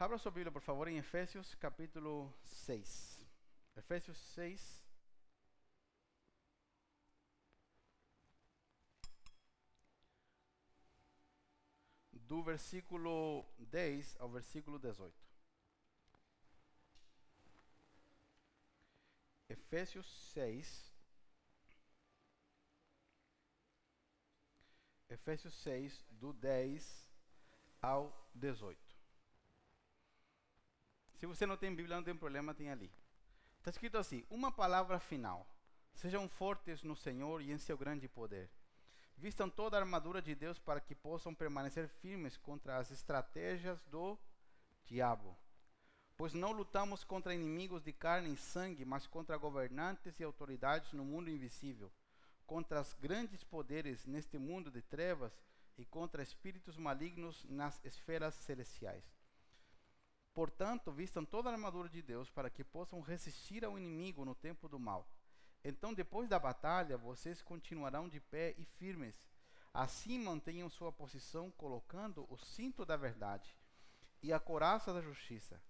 Abra sua Bíblia, por favor, em Efésios capítulo 6. Efésios 6. Do versículo 10 ao versículo 18. Efésios 6. Efésios 6, do 10 ao 18. Se você não tem Bíblia, não tem problema, tem ali. Está escrito assim: uma palavra final. Sejam fortes no Senhor e em seu grande poder. Vistam toda a armadura de Deus para que possam permanecer firmes contra as estratégias do diabo. Pois não lutamos contra inimigos de carne e sangue, mas contra governantes e autoridades no mundo invisível, contra os grandes poderes neste mundo de trevas e contra espíritos malignos nas esferas celestiais. Portanto, vistam toda a armadura de Deus para que possam resistir ao inimigo no tempo do mal. Então, depois da batalha, vocês continuarão de pé e firmes. Assim, mantenham sua posição, colocando o cinto da verdade e a coraça da justiça.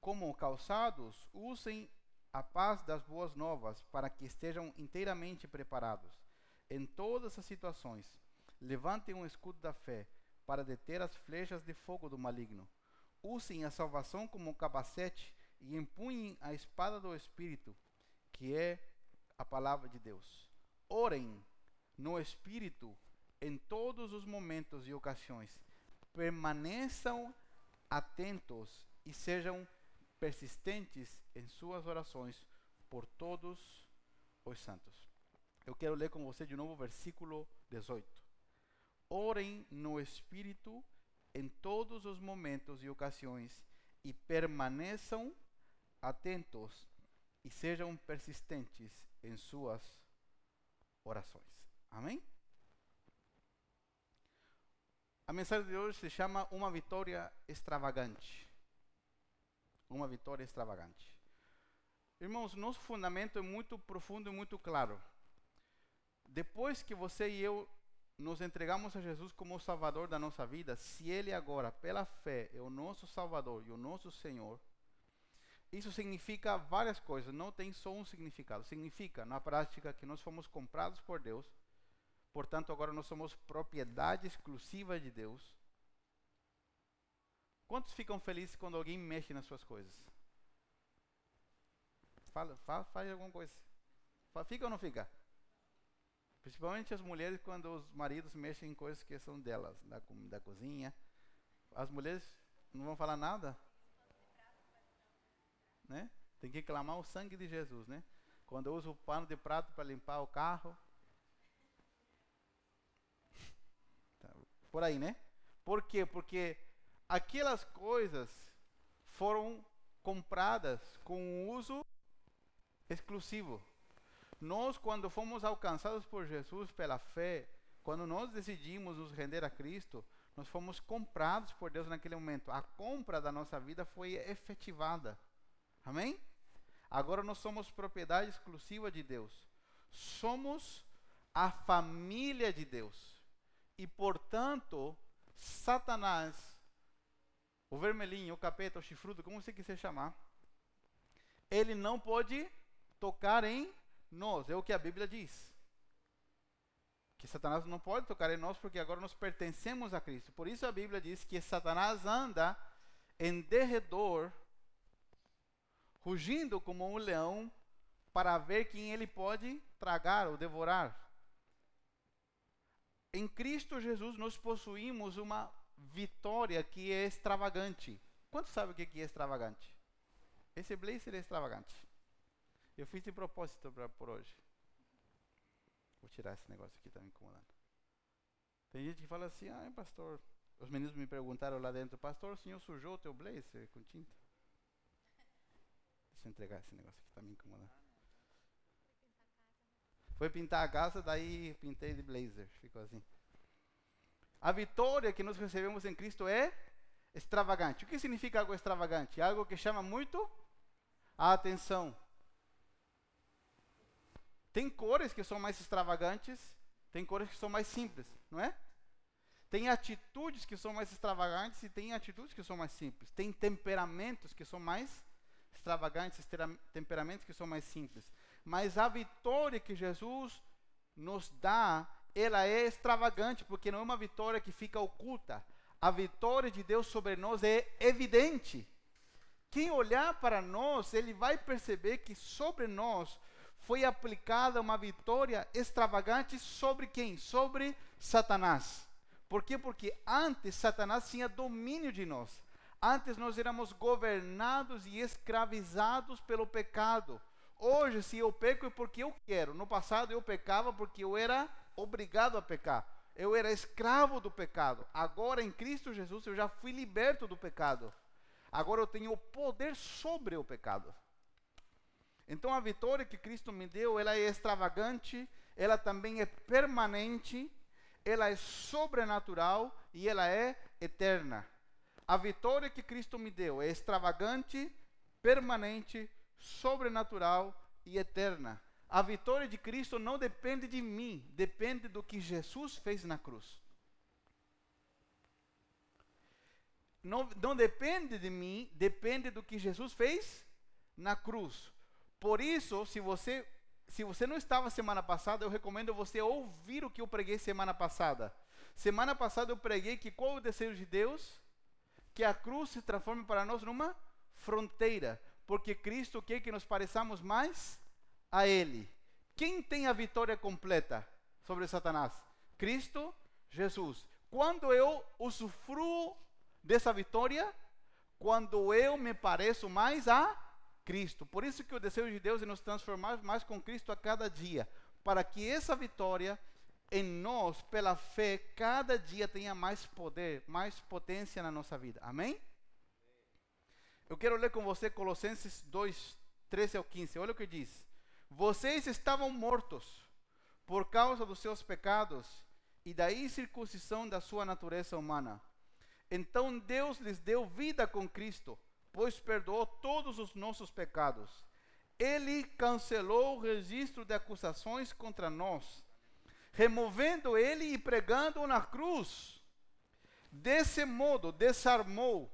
Como calçados, usem a paz das boas novas para que estejam inteiramente preparados. Em todas as situações, levantem um escudo da fé para deter as flechas de fogo do maligno usem a salvação como um capacete e empunhem a espada do Espírito, que é a palavra de Deus. Orem no Espírito em todos os momentos e ocasiões. Permaneçam atentos e sejam persistentes em suas orações por todos os santos. Eu quero ler com você de novo o versículo 18. Orem no Espírito em todos os momentos e ocasiões e permaneçam atentos e sejam persistentes em suas orações. Amém? A mensagem de hoje se chama Uma Vitória Extravagante. Uma vitória extravagante. Irmãos, nosso fundamento é muito profundo e muito claro. Depois que você e eu nos entregamos a Jesus como Salvador da nossa vida, se Ele agora, pela fé, é o nosso Salvador e o nosso Senhor, isso significa várias coisas, não tem só um significado. Significa, na prática, que nós fomos comprados por Deus, portanto, agora nós somos propriedade exclusiva de Deus. Quantos ficam felizes quando alguém mexe nas suas coisas? Fala, fala faz alguma coisa. Fica ou não fica? Principalmente as mulheres quando os maridos mexem em coisas que são delas, da, da cozinha. As mulheres não vão falar nada? Né? Tem que clamar o sangue de Jesus, né? Quando eu uso o pano de prato para limpar o carro. Tá, por aí, né? Por quê? Porque aquelas coisas foram compradas com um uso exclusivo. Nós, quando fomos alcançados por Jesus pela fé, quando nós decidimos nos render a Cristo, nós fomos comprados por Deus naquele momento. A compra da nossa vida foi efetivada. Amém? Agora nós somos propriedade exclusiva de Deus. Somos a família de Deus. E, portanto, Satanás, o vermelhinho, o capeta, o chifrudo, como você quiser chamar, ele não pode tocar em nós. É o que a Bíblia diz. Que Satanás não pode tocar em nós porque agora nós pertencemos a Cristo. Por isso a Bíblia diz que Satanás anda em derredor, rugindo como um leão, para ver quem ele pode tragar ou devorar. Em Cristo Jesus nós possuímos uma vitória que é extravagante. Quantos sabem o que é extravagante? Esse blazer é extravagante. Eu fiz de propósito pra, por hoje. Vou tirar esse negócio aqui, está me incomodando. Tem gente que fala assim, ah, pastor. Os meninos me perguntaram lá dentro, pastor, o senhor sujou o teu blazer com tinta? Deixa eu entregar esse negócio aqui, está me incomodando. Foi pintar a casa, daí pintei de blazer. Ficou assim. A vitória que nós recebemos em Cristo é extravagante. O que significa algo extravagante? Algo que chama muito a atenção. Tem cores que são mais extravagantes, tem cores que são mais simples, não é? Tem atitudes que são mais extravagantes e tem atitudes que são mais simples. Tem temperamentos que são mais extravagantes, temperamentos que são mais simples. Mas a vitória que Jesus nos dá, ela é extravagante, porque não é uma vitória que fica oculta. A vitória de Deus sobre nós é evidente. Quem olhar para nós, ele vai perceber que sobre nós foi aplicada uma vitória extravagante sobre quem? Sobre Satanás. Por quê? Porque antes Satanás tinha domínio de nós. Antes nós éramos governados e escravizados pelo pecado. Hoje, se eu peco é porque eu quero. No passado eu pecava porque eu era obrigado a pecar. Eu era escravo do pecado. Agora em Cristo Jesus eu já fui liberto do pecado. Agora eu tenho o poder sobre o pecado. Então a vitória que Cristo me deu, ela é extravagante, ela também é permanente, ela é sobrenatural e ela é eterna. A vitória que Cristo me deu é extravagante, permanente, sobrenatural e eterna. A vitória de Cristo não depende de mim, depende do que Jesus fez na cruz. Não, não depende de mim, depende do que Jesus fez na cruz. Por isso, se você se você não estava semana passada, eu recomendo você ouvir o que eu preguei semana passada. Semana passada eu preguei que qual é o desejo de Deus? Que a cruz se transforme para nós numa fronteira, porque Cristo quer que nos pareçamos mais a Ele. Quem tem a vitória completa sobre Satanás? Cristo Jesus. Quando eu usufruo dessa vitória, quando eu me pareço mais a Cristo. Por isso que o desejo de Deus é nos transformar mais com Cristo a cada dia, para que essa vitória em nós, pela fé, cada dia tenha mais poder, mais potência na nossa vida. Amém? Eu quero ler com você Colossenses 2, 13 ao 15. Olha o que diz. Vocês estavam mortos por causa dos seus pecados e da incircuncisão da sua natureza humana. Então Deus lhes deu vida com Cristo pois perdoou todos os nossos pecados. Ele cancelou o registro de acusações contra nós, removendo ele e pregando na cruz. Desse modo, desarmou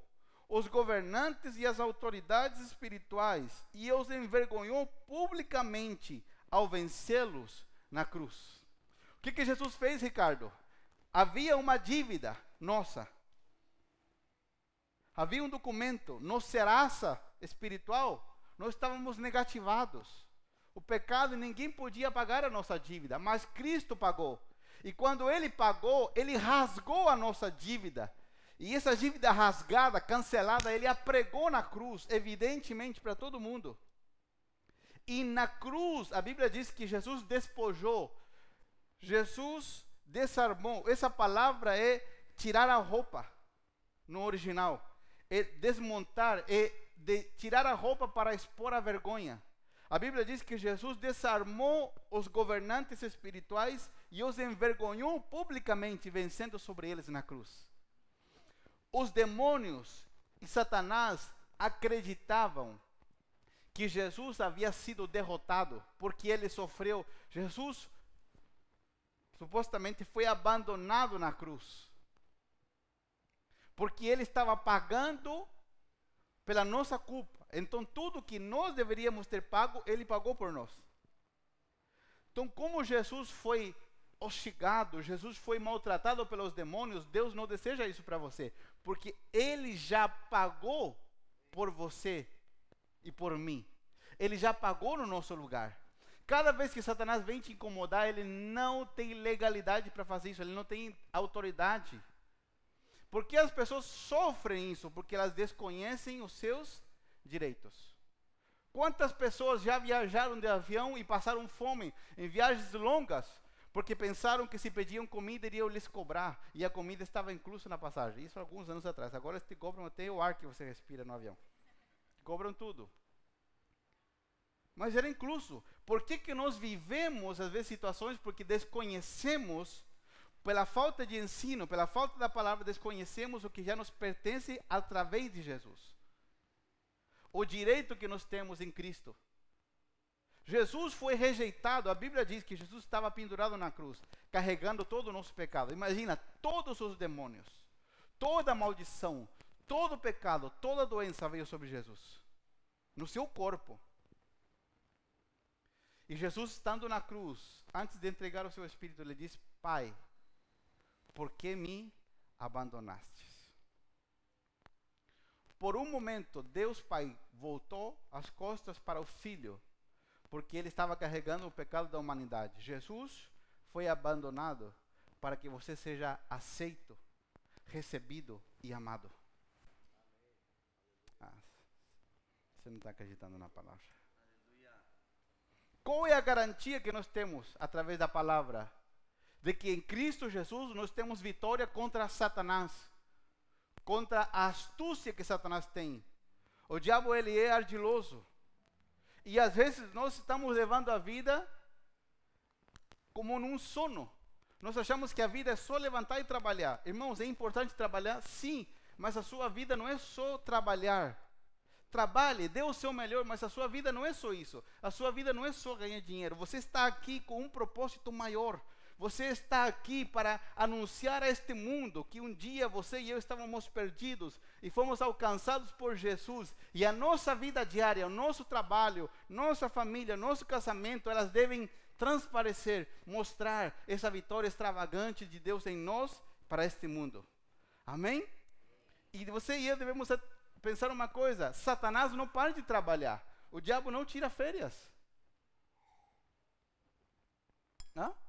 os governantes e as autoridades espirituais e os envergonhou publicamente ao vencê-los na cruz. O que, que Jesus fez, Ricardo? Havia uma dívida nossa Havia um documento, nossa serasa espiritual, nós estávamos negativados. O pecado, ninguém podia pagar a nossa dívida, mas Cristo pagou. E quando ele pagou, ele rasgou a nossa dívida. E essa dívida rasgada, cancelada, ele apregou na cruz, evidentemente para todo mundo. E na cruz, a Bíblia diz que Jesus despojou, Jesus desarmou. Essa palavra é tirar a roupa no original é desmontar, é de tirar a roupa para expor a vergonha. A Bíblia diz que Jesus desarmou os governantes espirituais e os envergonhou publicamente, vencendo sobre eles na cruz. Os demônios e Satanás acreditavam que Jesus havia sido derrotado porque ele sofreu. Jesus supostamente foi abandonado na cruz porque ele estava pagando pela nossa culpa. Então, tudo que nós deveríamos ter pago, ele pagou por nós. Então, como Jesus foi hostigado, Jesus foi maltratado pelos demônios, Deus não deseja isso para você, porque ele já pagou por você e por mim. Ele já pagou no nosso lugar. Cada vez que Satanás vem te incomodar, ele não tem legalidade para fazer isso, ele não tem autoridade. Por que as pessoas sofrem isso? Porque elas desconhecem os seus direitos. Quantas pessoas já viajaram de avião e passaram fome em viagens longas? Porque pensaram que se pediam comida iriam lhes cobrar e a comida estava inclusa na passagem. Isso alguns anos atrás. Agora te cobram até o ar que você respira no avião. Cobram tudo. Mas era incluso. Por que, que nós vivemos, às vezes, situações porque desconhecemos pela falta de ensino, pela falta da palavra, desconhecemos o que já nos pertence através de Jesus. O direito que nós temos em Cristo. Jesus foi rejeitado. A Bíblia diz que Jesus estava pendurado na cruz, carregando todo o nosso pecado. Imagina todos os demônios, toda maldição, todo pecado, toda doença veio sobre Jesus, no seu corpo. E Jesus, estando na cruz, antes de entregar o seu espírito, ele disse: Pai, por que me abandonaste? Por um momento, Deus Pai voltou as costas para o Filho, porque ele estava carregando o pecado da humanidade. Jesus foi abandonado para que você seja aceito, recebido e amado. Ah, você não está acreditando na palavra. Qual é a garantia que nós temos através da palavra? De que em Cristo Jesus nós temos vitória contra Satanás contra a astúcia que Satanás tem. O diabo ele é ardiloso. E às vezes nós estamos levando a vida como num sono. Nós achamos que a vida é só levantar e trabalhar. Irmãos, é importante trabalhar? Sim, mas a sua vida não é só trabalhar. Trabalhe, dê o seu melhor, mas a sua vida não é só isso. A sua vida não é só ganhar dinheiro. Você está aqui com um propósito maior. Você está aqui para anunciar a este mundo que um dia você e eu estávamos perdidos e fomos alcançados por Jesus. E a nossa vida diária, o nosso trabalho, nossa família, nosso casamento, elas devem transparecer, mostrar essa vitória extravagante de Deus em nós para este mundo. Amém? E você e eu devemos pensar uma coisa: Satanás não para de trabalhar, o diabo não tira férias. Não?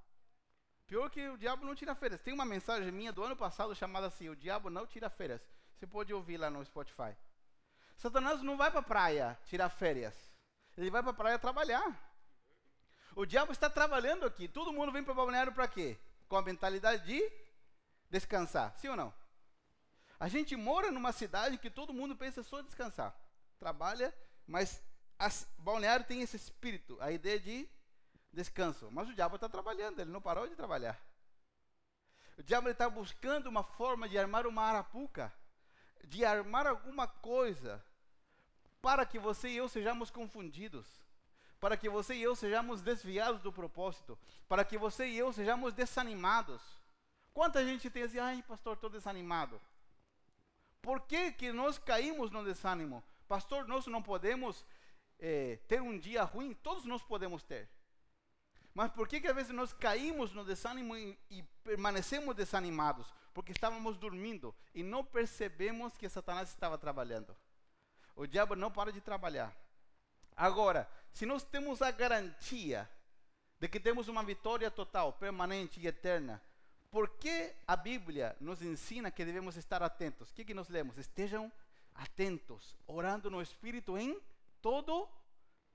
Pior que o diabo não tira férias. Tem uma mensagem minha do ano passado chamada assim: O diabo não tira férias. Você pode ouvir lá no Spotify. Satanás não vai para a praia tirar férias. Ele vai para a praia trabalhar. O diabo está trabalhando aqui. Todo mundo vem para o balneário para quê? Com a mentalidade de descansar. Sim ou não? A gente mora numa cidade que todo mundo pensa só descansar. Trabalha, mas o balneário tem esse espírito, a ideia de descanso. Mas o diabo está trabalhando, ele não parou de trabalhar. O diabo está buscando uma forma de armar uma arapuca, de armar alguma coisa, para que você e eu sejamos confundidos, para que você e eu sejamos desviados do propósito, para que você e eu sejamos desanimados. Quanta gente tem assim, ai pastor, estou desanimado. Por que, que nós caímos no desânimo? Pastor, nós não podemos eh, ter um dia ruim, todos nós podemos ter. Mas por que, que às vezes nós caímos no desânimo e, e, permanecemos desanimados? Porque estávamos dormindo e não percebemos que Satanás estava trabalhando. O diabo não para de trabalhar. Agora, se nós temos a garantia de que temos uma vitória total, permanente e eterna, por que a Bíblia nos ensina que devemos estar atentos? O que, que nós lemos? Estejam atentos, orando no Espírito em todo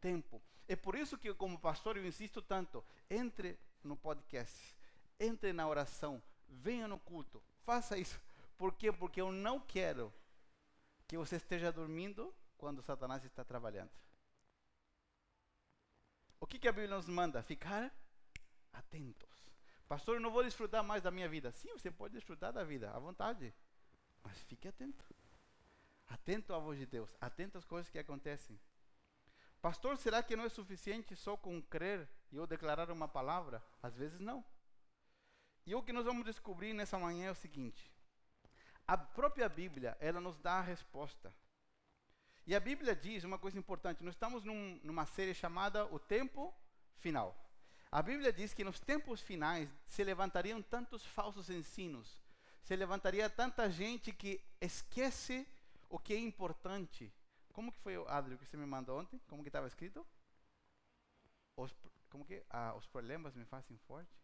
tempo. É por isso que, como pastor, eu insisto tanto: entre no podcast, entre na oração, venha no culto, faça isso. Por quê? Porque eu não quero que você esteja dormindo quando Satanás está trabalhando. O que, que a Bíblia nos manda? Ficar atentos. Pastor, eu não vou desfrutar mais da minha vida. Sim, você pode desfrutar da vida, à vontade. Mas fique atento. Atento à voz de Deus. Atento às coisas que acontecem. Pastor, será que não é suficiente só com crer e eu declarar uma palavra? Às vezes não. E o que nós vamos descobrir nessa manhã é o seguinte: a própria Bíblia, ela nos dá a resposta. E a Bíblia diz uma coisa importante: nós estamos num, numa série chamada O Tempo Final. A Bíblia diz que nos tempos finais se levantariam tantos falsos ensinos, se levantaria tanta gente que esquece o que é importante como que foi, Adri, que você me mandou ontem? Como que estava escrito? Os, como que? Ah, os problemas me fazem forte.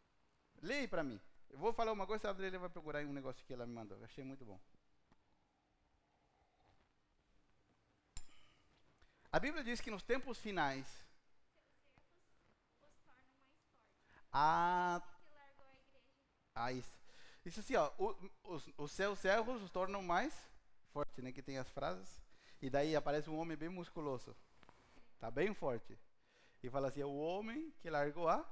Leia para mim. Eu vou falar uma coisa, a Adri vai procurar um negócio que ela me mandou. Eu achei muito bom. A Bíblia diz que nos tempos finais. Ah, ah isso. Isso assim, ó, os, os seus os tornam mais fortes, né? Que tem as frases. E daí aparece um homem bem musculoso. Tá bem forte. E fala assim: é o homem que largou a.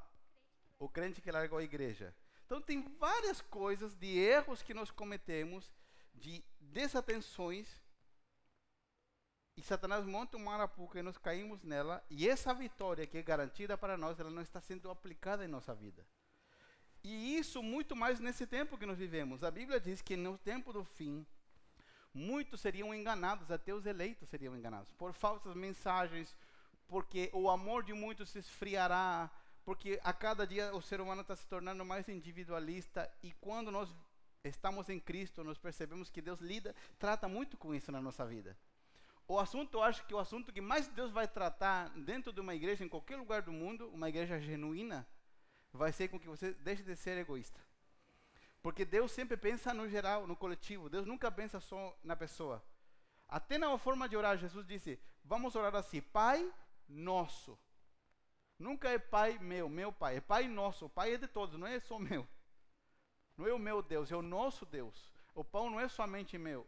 O crente que largou a igreja. Então tem várias coisas de erros que nós cometemos, de desatenções. e Satanás monta uma arapuca e nós caímos nela, e essa vitória que é garantida para nós, ela não está sendo aplicada em nossa vida. E isso muito mais nesse tempo que nós vivemos. A Bíblia diz que no tempo do fim, muitos seriam enganados, até os eleitos seriam enganados, por falsas mensagens, porque o amor de muitos se esfriará, porque a cada dia o ser humano está se tornando mais individualista, e quando nós estamos em Cristo, nós percebemos que Deus lida, trata muito com isso na nossa vida. O assunto, eu acho que o assunto que mais Deus vai tratar dentro de uma igreja, em qualquer lugar do mundo, uma igreja genuína, vai ser com que você deixe de ser egoísta. Porque Deus sempre pensa no geral, no coletivo. Deus nunca pensa só na pessoa. Até na forma de orar, Jesus disse: Vamos orar assim, Pai nosso. Nunca é Pai meu, meu Pai. É Pai nosso. O Pai é de todos, não é só meu. Não é o meu Deus, é o nosso Deus. O pão não é somente meu.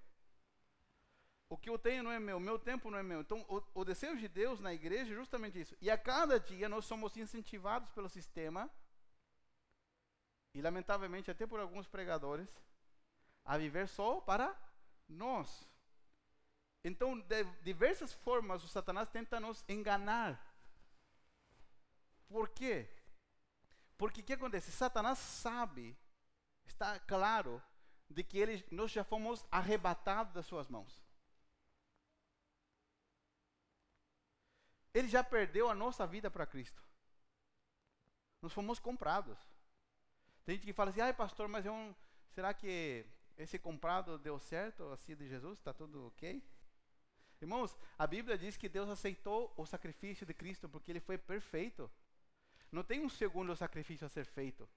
O que eu tenho não é meu, meu tempo não é meu. Então, o, o desejo de Deus na igreja é justamente isso. E a cada dia nós somos incentivados pelo sistema e lamentavelmente até por alguns pregadores, a viver só para nós. Então, de diversas formas, o Satanás tenta nos enganar. Por quê? Porque o que acontece? Satanás sabe, está claro, de que ele, nós já fomos arrebatados das suas mãos. Ele já perdeu a nossa vida para Cristo. Nós fomos comprados. Tem gente que fala assim, ai pastor, mas é um, será que esse comprado deu certo, assim de Jesus, está tudo ok? Irmãos, a Bíblia diz que Deus aceitou o sacrifício de Cristo porque ele foi perfeito. Não tem um segundo sacrifício a ser feito.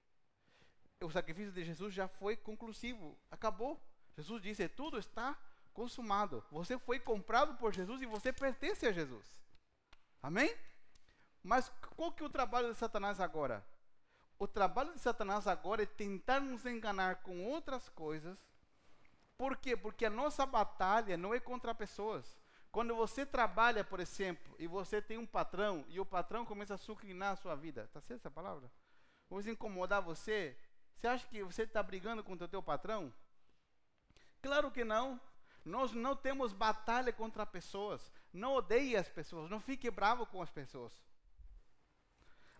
O sacrifício de Jesus já foi conclusivo, acabou. Jesus disse: tudo está consumado. Você foi comprado por Jesus e você pertence a Jesus. Amém? Mas qual que é o trabalho de Satanás agora? O trabalho de Satanás agora é tentar nos enganar com outras coisas. Por quê? Porque a nossa batalha não é contra pessoas. Quando você trabalha, por exemplo, e você tem um patrão, e o patrão começa a sucrinar a sua vida, está certo essa palavra? Ou incomodar você, você acha que você está brigando contra o teu patrão? Claro que não. Nós não temos batalha contra pessoas. Não odeie as pessoas. Não fique bravo com as pessoas.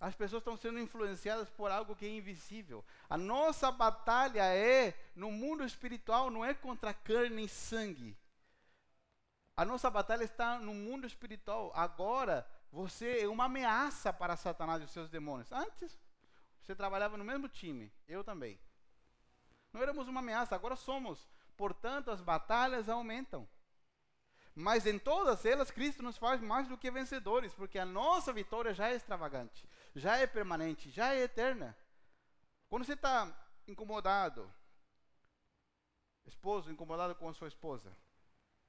As pessoas estão sendo influenciadas por algo que é invisível. A nossa batalha é no mundo espiritual, não é contra carne e sangue. A nossa batalha está no mundo espiritual. Agora, você é uma ameaça para Satanás e os seus demônios. Antes, você trabalhava no mesmo time, eu também. Não éramos uma ameaça, agora somos. Portanto, as batalhas aumentam. Mas em todas elas, Cristo nos faz mais do que vencedores, porque a nossa vitória já é extravagante, já é permanente, já é eterna. Quando você está incomodado, esposo incomodado com a sua esposa,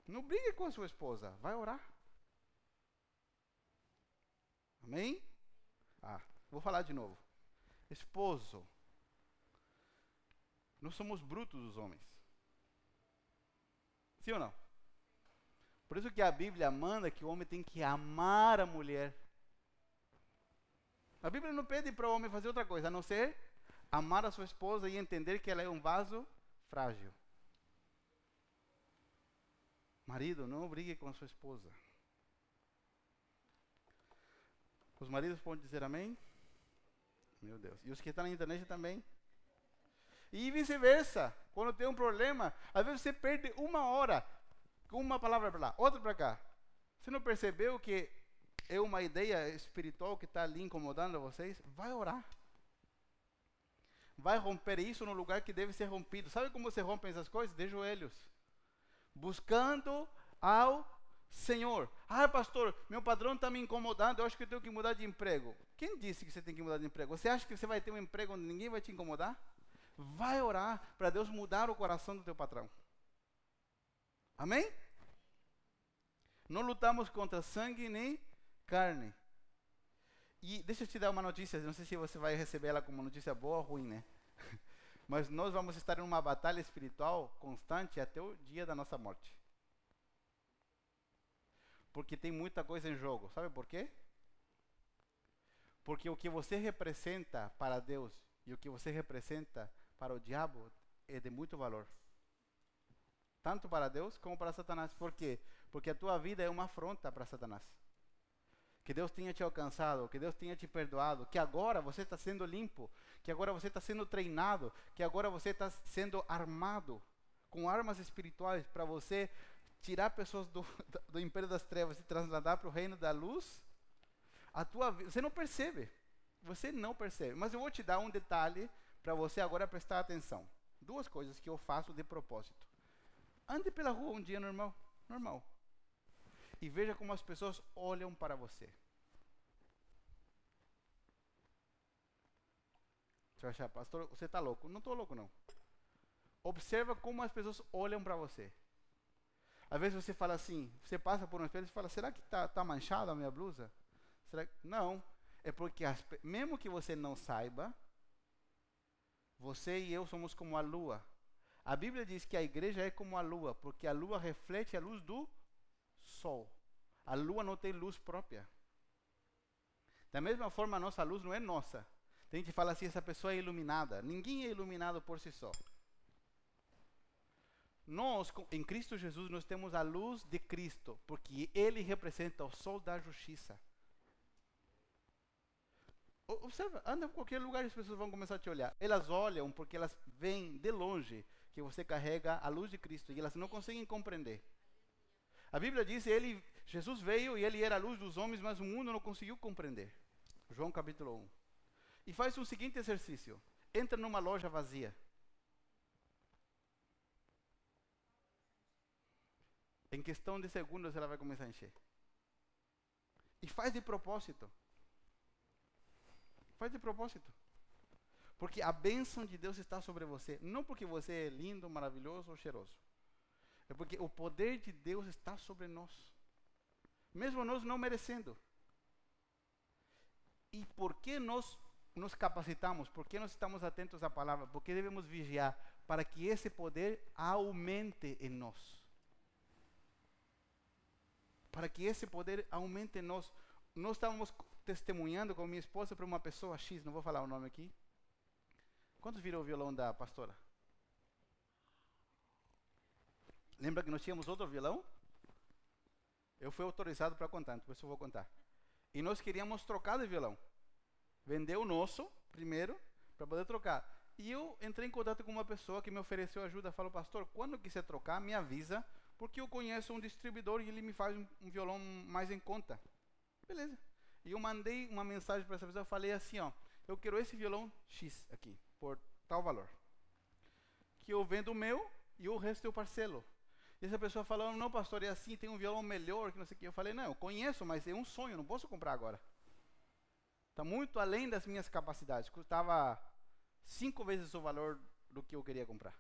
não brigue com a sua esposa, vai orar. Amém? Ah, vou falar de novo. Esposo, nós somos brutos os homens. Sim ou não? Por isso que a Bíblia manda que o homem tem que amar a mulher. A Bíblia não pede para o homem fazer outra coisa, a não ser amar a sua esposa e entender que ela é um vaso frágil. Marido, não brigue com a sua esposa. Os maridos podem dizer amém? Meu Deus. E os que estão na internet também? E vice-versa. Quando tem um problema, às vezes você perde uma hora uma palavra para lá, outra para cá. Você não percebeu que é uma ideia espiritual que está ali incomodando vocês? Vai orar. Vai romper isso no lugar que deve ser rompido. Sabe como você rompe essas coisas? De joelhos. Buscando ao Senhor. Ah, pastor, meu padrão está me incomodando, eu acho que eu tenho que mudar de emprego. Quem disse que você tem que mudar de emprego? Você acha que você vai ter um emprego onde ninguém vai te incomodar? Vai orar para Deus mudar o coração do teu patrão. Amém? Não lutamos contra sangue nem carne. E deixa eu te dar uma notícia, não sei se você vai receber ela como notícia boa ou ruim, né? Mas nós vamos estar em uma batalha espiritual constante até o dia da nossa morte. Porque tem muita coisa em jogo. Sabe por quê? Porque o que você representa para Deus e o que você representa para o diabo é de muito valor. Tanto para Deus como para Satanás. Por quê? Porque a tua vida é uma afronta para Satanás. Que Deus tenha te alcançado, que Deus tenha te perdoado, que agora você está sendo limpo, que agora você está sendo treinado, que agora você está sendo armado com armas espirituais para você tirar pessoas do, do império das trevas e trasladar para o reino da luz. A tua você não percebe, você não percebe. Mas eu vou te dar um detalhe para você agora prestar atenção. Duas coisas que eu faço de propósito. Ande pela rua um dia normal, normal. E veja como as pessoas olham para você. Você vai achar, pastor, você está louco? Não estou louco, não. Observa como as pessoas olham para você. Às vezes você fala assim, você passa por um espelho e fala, será que está tá manchada a minha blusa? Será que... Não, é porque as, mesmo que você não saiba, você e eu somos como a lua. A Bíblia diz que a igreja é como a lua, porque a lua reflete a luz do sol. A lua não tem luz própria. Da mesma forma, a nossa luz não é nossa. Tem gente que fala assim, essa pessoa é iluminada. Ninguém é iluminado por si só. Nós, em Cristo Jesus, nós temos a luz de Cristo, porque Ele representa o sol da justiça. Observa, anda em qualquer lugar e as pessoas vão começar a te olhar. Elas olham porque elas veem de longe que você carrega a luz de Cristo e elas não conseguem compreender. A Bíblia diz que ele, Jesus veio e ele era a luz dos homens, mas o mundo não conseguiu compreender. João capítulo 1. E faz o seguinte exercício: entra numa loja vazia. Em questão de segundos ela vai começar a encher. E faz de propósito. Faz de propósito. Porque a bênção de Deus está sobre você. Não porque você é lindo, maravilhoso ou cheiroso. É porque o poder de Deus está sobre nós. Mesmo nós não merecendo. E por que nós nos capacitamos? Por que nós estamos atentos à palavra? Porque devemos vigiar para que esse poder aumente em nós. Para que esse poder aumente em nós. Nós estávamos testemunhando com minha esposa para uma pessoa X, não vou falar o nome aqui. Quantos viram o violão da pastora? Lembra que nós tínhamos outro violão? Eu fui autorizado para contar, então eu vou contar. E nós queríamos trocar de violão. Vender o nosso primeiro para poder trocar. E eu entrei em contato com uma pessoa que me ofereceu ajuda. Falou, pastor, quando quiser trocar, me avisa, porque eu conheço um distribuidor e ele me faz um, um violão mais em conta. Beleza. E eu mandei uma mensagem para essa pessoa, falei assim, ó, eu quero esse violão X aqui, por tal valor. Que eu vendo o meu e o resto eu parcelo. E essa pessoa falou, não pastor, é assim, tem um violão melhor, que não sei o que. Eu falei, não, eu conheço, mas é um sonho, não posso comprar agora. Está muito além das minhas capacidades. Custava cinco vezes o valor do que eu queria comprar.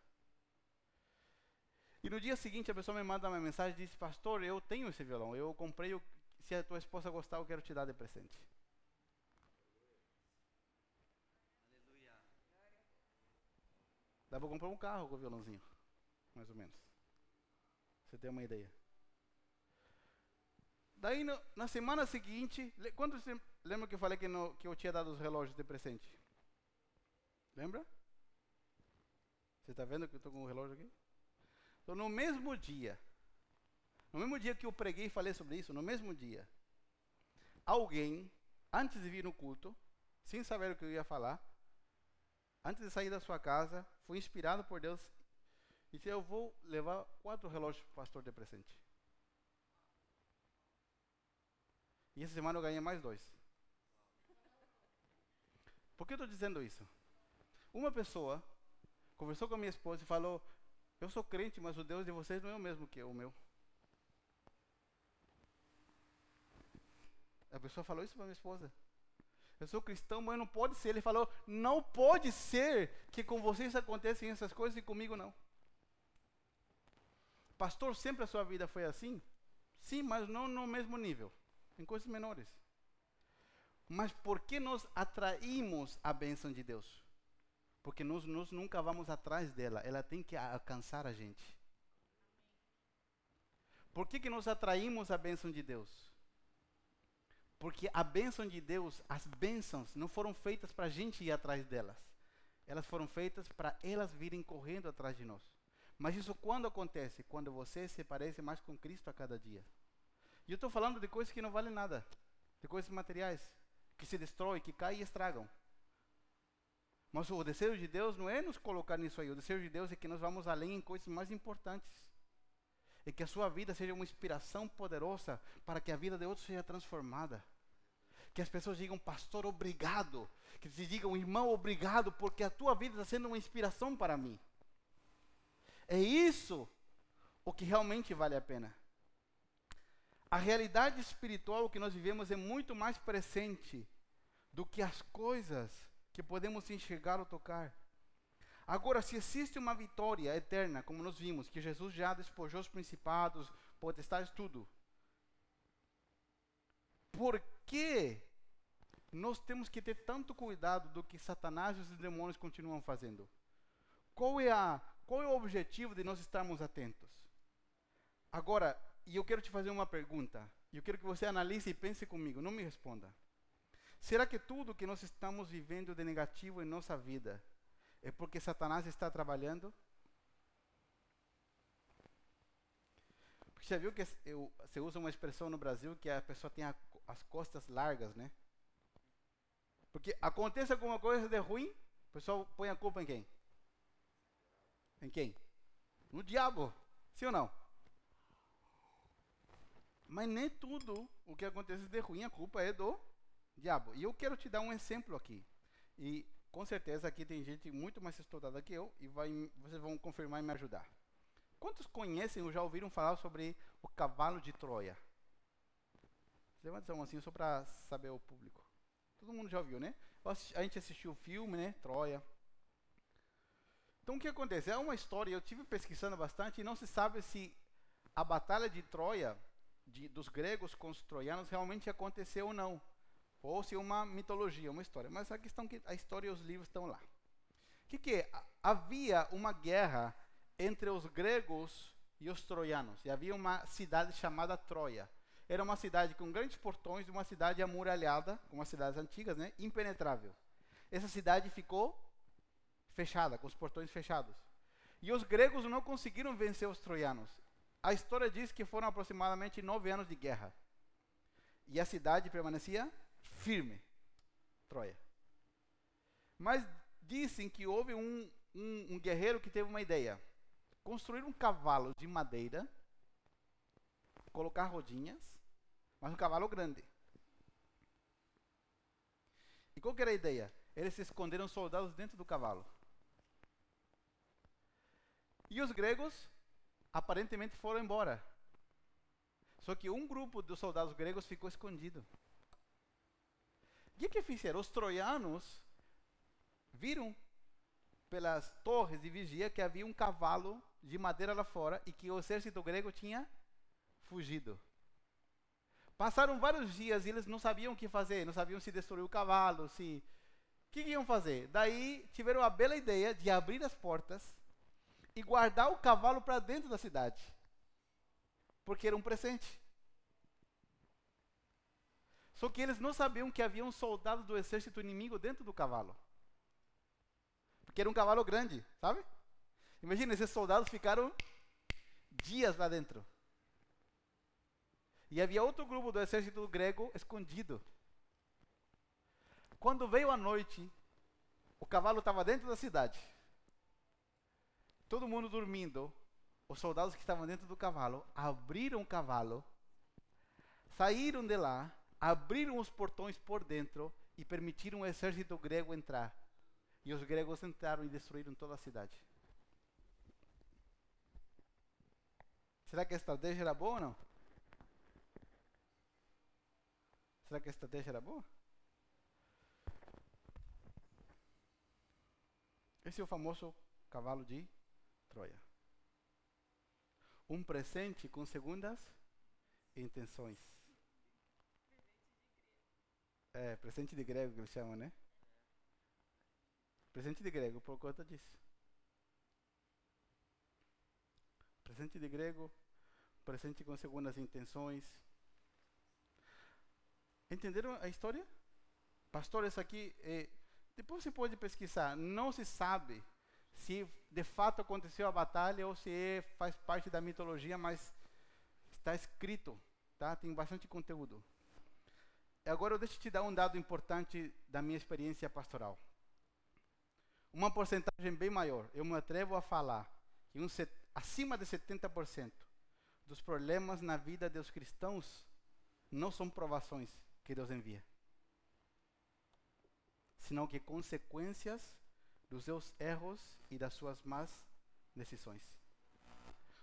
E no dia seguinte a pessoa me manda uma mensagem e diz, pastor, eu tenho esse violão, eu comprei se a tua esposa gostar, eu quero te dar de presente. Aleluia. Dá para comprar um carro com o violãozinho, mais ou menos. Você tem uma ideia. Daí, no, na semana seguinte, quando você lembra que eu falei que, no, que eu tinha dado os relógios de presente? Lembra? Você está vendo que eu estou com o relógio aqui? Então, no mesmo dia, no mesmo dia que eu preguei e falei sobre isso, no mesmo dia, alguém, antes de vir no culto, sem saber o que eu ia falar, antes de sair da sua casa, foi inspirado por Deus e disse: Eu vou levar quatro relógios para o pastor de presente. E essa semana eu ganhei mais dois. Por que eu estou dizendo isso? Uma pessoa conversou com a minha esposa e falou: Eu sou crente, mas o Deus de vocês não é o mesmo que o meu. A pessoa falou isso para minha esposa. Eu sou cristão, mas não pode ser. Ele falou: não pode ser que com vocês acontecem essas coisas e comigo não. Pastor, sempre a sua vida foi assim? Sim, mas não no mesmo nível, em coisas menores. Mas por que nós atraímos a bênção de Deus? Porque nós, nós nunca vamos atrás dela, ela tem que alcançar a gente. Por que, que nós atraímos a bênção de Deus? Porque a bênção de Deus, as bênçãos, não foram feitas para a gente ir atrás delas. Elas foram feitas para elas virem correndo atrás de nós. Mas isso quando acontece? Quando você se parece mais com Cristo a cada dia. E eu estou falando de coisas que não valem nada, de coisas materiais, que se destroem, que caem e estragam. Mas o desejo de Deus não é nos colocar nisso aí. O desejo de Deus é que nós vamos além em coisas mais importantes. E que a sua vida seja uma inspiração poderosa para que a vida de outros seja transformada. Que as pessoas digam, pastor, obrigado. Que se digam, irmão, obrigado, porque a tua vida está sendo uma inspiração para mim. É isso o que realmente vale a pena. A realidade espiritual que nós vivemos é muito mais presente do que as coisas que podemos enxergar ou tocar. Agora, se existe uma vitória eterna, como nós vimos, que Jesus já despojou os principados, potestades, tudo, por que nós temos que ter tanto cuidado do que Satanás e os demônios continuam fazendo? Qual é, a, qual é o objetivo de nós estarmos atentos? Agora, e eu quero te fazer uma pergunta, eu quero que você analise e pense comigo, não me responda. Será que tudo que nós estamos vivendo de negativo em nossa vida é porque Satanás está trabalhando? Porque você viu que eu, você usa uma expressão no Brasil que a pessoa tem a, as costas largas, né? Porque acontece alguma coisa de ruim, o pessoal põe a culpa em quem? Em quem? No diabo. Sim ou não? Mas nem tudo o que acontece de ruim, a culpa é do diabo. E eu quero te dar um exemplo aqui. E com certeza aqui tem gente muito mais estudada que eu e vai, vocês vão confirmar e me ajudar. Quantos conhecem ou já ouviram falar sobre o cavalo de Troia? Levanta a mão assim só para saber o público. Todo mundo já ouviu, né? A gente assistiu o filme, né? Troia. Então o que acontece? É uma história, eu tive pesquisando bastante e não se sabe se a batalha de Troia, de, dos gregos com os troianos, realmente aconteceu ou não. Ou se é uma mitologia, uma história. Mas a questão é que a história e os livros estão lá. O que, que é? Havia uma guerra entre os gregos e os troianos. E havia uma cidade chamada Troia. Era uma cidade com grandes portões, uma cidade amuralhada, como as cidades antigas, né? impenetrável. Essa cidade ficou fechada, com os portões fechados. E os gregos não conseguiram vencer os troianos. A história diz que foram aproximadamente nove anos de guerra. E a cidade permanecia firme, Troia. Mas dizem que houve um, um, um guerreiro que teve uma ideia: construir um cavalo de madeira, colocar rodinhas, mas um cavalo grande. E qual era a ideia? Eles esconderam soldados dentro do cavalo. E os gregos aparentemente foram embora. Só que um grupo dos soldados gregos ficou escondido. O que, fizeram? Os troianos viram pelas torres de vigia que havia um cavalo de madeira lá fora e que o exército grego tinha fugido. Passaram vários dias e eles não sabiam o que fazer, não sabiam se destruir o cavalo, se. O que, que iam fazer? Daí tiveram a bela ideia de abrir as portas e guardar o cavalo para dentro da cidade. Porque era um presente. Só que eles não sabiam que havia um soldado do exército inimigo dentro do cavalo. Porque era um cavalo grande, sabe? Imagina, esses soldados ficaram dias lá dentro. E havia outro grupo do exército grego escondido. Quando veio a noite, o cavalo estava dentro da cidade. Todo mundo dormindo. Os soldados que estavam dentro do cavalo abriram o cavalo, saíram de lá abriram os portões por dentro e permitiram o exército grego entrar. E os gregos entraram e destruíram toda a cidade. Será que a estratégia era boa ou não? Será que a estratégia era boa? Esse é o famoso cavalo de Troia. Um presente com segundas intenções. É, presente de grego que eles chamam, né? Presente de grego, por conta disso. Presente de grego, presente com segundas intenções. Entenderam a história? Pastores aqui, eh, depois você pode pesquisar. Não se sabe se de fato aconteceu a batalha ou se é, faz parte da mitologia, mas está escrito, tá? Tem bastante conteúdo. Agora eu deixo te dar um dado importante da minha experiência pastoral. Uma porcentagem bem maior, eu me atrevo a falar que um, acima de 70% dos problemas na vida dos cristãos não são provações que Deus envia, senão que consequências dos seus erros e das suas más decisões.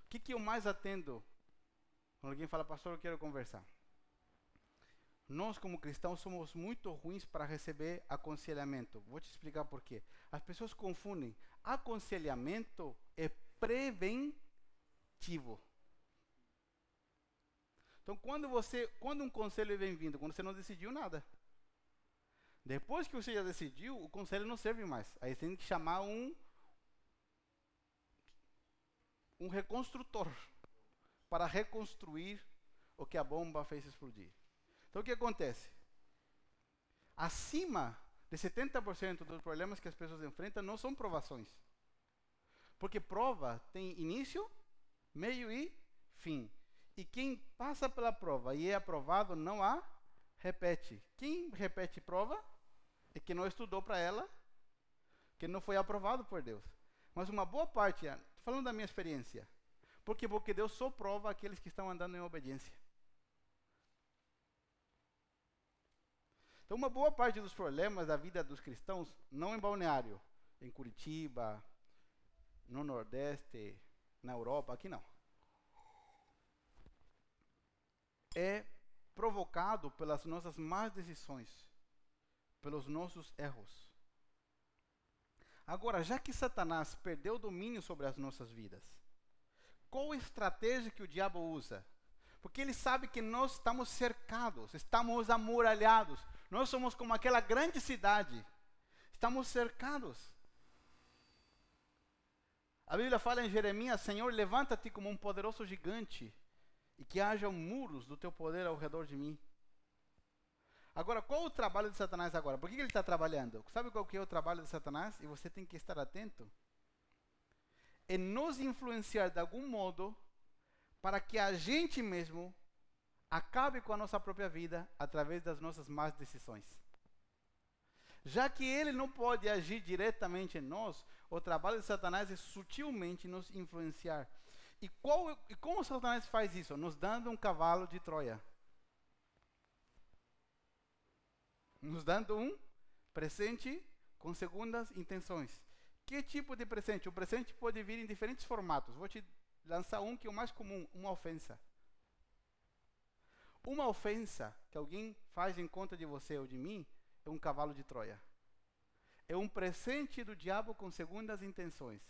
O que, que eu mais atendo quando alguém fala, pastor, eu quero conversar? Nós, como cristãos, somos muito ruins para receber aconselhamento. Vou te explicar por quê. As pessoas confundem aconselhamento é preventivo. Então, quando você, quando um conselho é bem-vindo, quando você não decidiu nada. Depois que você já decidiu, o conselho não serve mais. Aí você tem que chamar um um reconstrutor para reconstruir o que a bomba fez explodir. Então o que acontece? Acima de 70% dos problemas que as pessoas enfrentam não são provações. Porque prova tem início, meio e fim. E quem passa pela prova e é aprovado não há repete. Quem repete prova é que não estudou para ela, que não foi aprovado por Deus. Mas uma boa parte, falando da minha experiência, porque porque Deus só prova aqueles que estão andando em obediência. Então, uma boa parte dos problemas da vida dos cristãos, não em Balneário, em Curitiba, no Nordeste, na Europa, aqui não. É provocado pelas nossas más decisões pelos nossos erros. Agora, já que Satanás perdeu o domínio sobre as nossas vidas, qual estratégia que o diabo usa? Porque ele sabe que nós estamos cercados, estamos amuralhados, nós somos como aquela grande cidade, estamos cercados. A Bíblia fala em Jeremias: Senhor, levanta-te como um poderoso gigante, e que haja muros do teu poder ao redor de mim. Agora, qual o trabalho de Satanás agora? Por que ele está trabalhando? Sabe qual que é o trabalho de Satanás? E você tem que estar atento. É nos influenciar de algum modo para que a gente mesmo acabe com a nossa própria vida através das nossas más decisões. Já que ele não pode agir diretamente em nós, o trabalho de Satanás é sutilmente nos influenciar. E, qual, e como Satanás faz isso? Nos dando um cavalo de Troia. nos dando um presente com segundas intenções. Que tipo de presente? O presente pode vir em diferentes formatos. Vou te lançar um que é o mais comum, uma ofensa. Uma ofensa que alguém faz em conta de você ou de mim é um cavalo de Troia. É um presente do diabo com segundas intenções.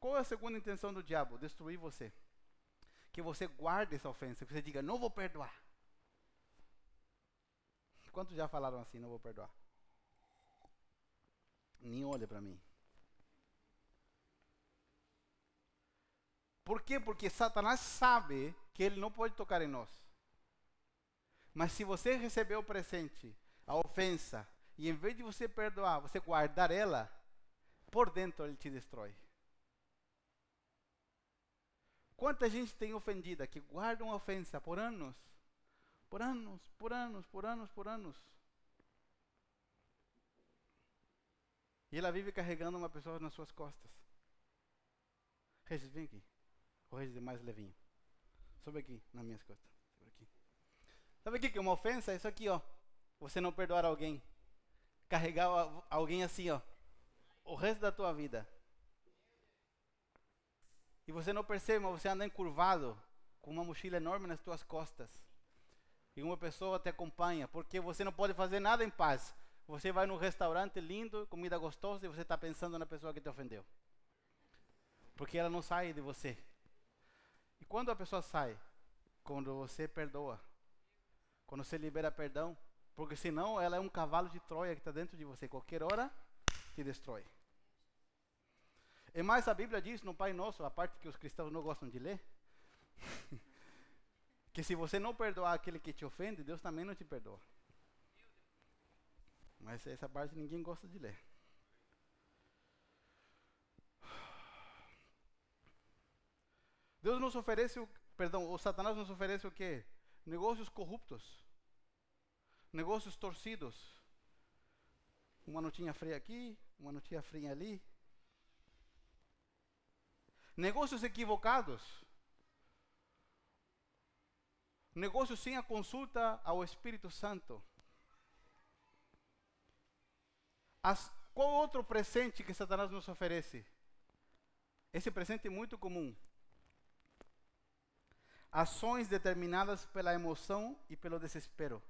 Qual é a segunda intenção do diabo? Destruir você. Que você guarde essa ofensa, que você diga, não vou perdoar. Quantos já falaram assim, não vou perdoar? Nem olha para mim. Por quê? Porque Satanás sabe que ele não pode tocar em nós. Mas se você receber o presente, a ofensa, e em vez de você perdoar, você guardar ela, por dentro ele te destrói. Quanta gente tem ofendida que guarda uma ofensa por anos por anos, por anos, por anos, por anos. E ela vive carregando uma pessoa nas suas costas. Regis, vem aqui. O Regis é mais levinho. Sobe aqui, nas minhas costas. Sabe o que é uma ofensa? É isso aqui, ó. Você não perdoar alguém. Carregar alguém assim, ó. O resto da tua vida. E você não percebe, mas você anda encurvado com uma mochila enorme nas tuas costas e uma pessoa te acompanha, porque você não pode fazer nada em paz. Você vai num restaurante lindo, comida gostosa, e você está pensando na pessoa que te ofendeu. Porque ela não sai de você. E quando a pessoa sai? Quando você perdoa. Quando você libera perdão, porque senão ela é um cavalo de Troia que está dentro de você. Qualquer hora te destrói. E mais a Bíblia diz no Pai Nosso, a parte que os cristãos não gostam de ler, que se você não perdoar aquele que te ofende, Deus também não te perdoa. Mas essa parte ninguém gosta de ler. Deus nos oferece o perdão, o Satanás nos oferece o quê? Negócios corruptos, negócios torcidos. Uma notinha fria aqui, uma notinha fria ali. Negócios equivocados. Negócios sem a consulta ao Espírito Santo. As- qual outro presente que Satanás nos oferece? Esse presente é muito comum. Ações determinadas pela emoção e pelo desespero.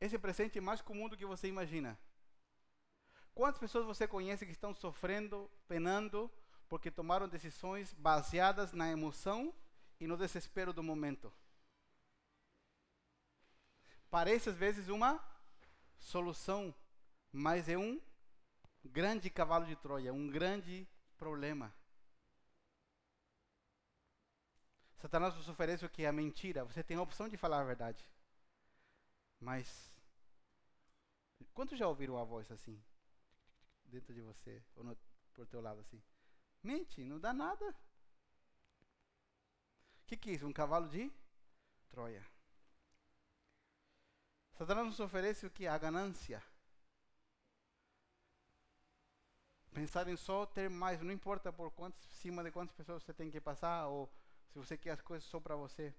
Esse presente é mais comum do que você imagina. Quantas pessoas você conhece que estão sofrendo, penando, porque tomaram decisões baseadas na emoção e no desespero do momento? Parece às vezes uma solução, mas é um grande cavalo de Troia, um grande problema. Satanás nos oferece o que? A mentira. Você tem a opção de falar a verdade. Mas, quantos já ouviram a voz assim? Dentro de você, ou no, por teu lado assim? Mente, não dá nada. O que, que é isso? Um cavalo de Troia. Satanás nos oferece o que? A ganância. Pensar em só ter mais, não importa por quantas, cima de quantas pessoas você tem que passar, ou se você quer as coisas só para você.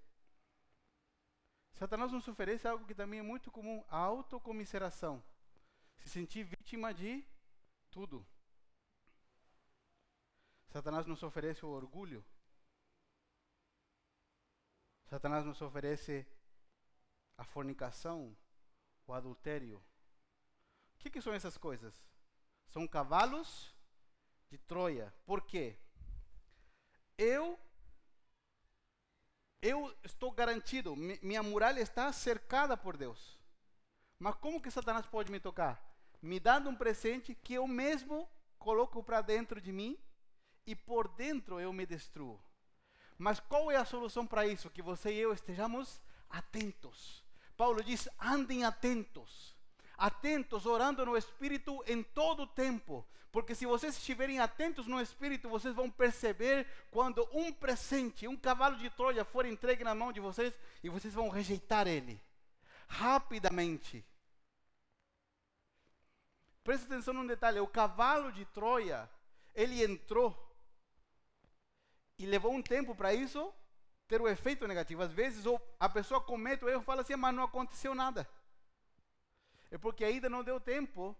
Satanás nos oferece algo que também é muito comum, a autocomiseração. Se sentir vítima de tudo. Satanás nos oferece o orgulho. Satanás nos oferece a fornicação, o adultério. O que, que são essas coisas? São cavalos de Troia. Por quê? Eu eu estou garantido, mi- minha muralha está cercada por Deus. Mas como que Satanás pode me tocar? Me dando um presente que eu mesmo coloco para dentro de mim e por dentro eu me destruo. Mas qual é a solução para isso? Que você e eu estejamos atentos. Paulo diz: andem atentos. Atentos, orando no Espírito em todo o tempo. Porque se vocês estiverem atentos no Espírito, vocês vão perceber quando um presente, um cavalo de Troia for entregue na mão de vocês e vocês vão rejeitar ele. Rapidamente. Preste atenção num detalhe: o cavalo de Troia, ele entrou e levou um tempo para isso ter o efeito negativo. Às vezes a pessoa comete o erro e fala assim, mas não aconteceu nada. É porque ainda não deu tempo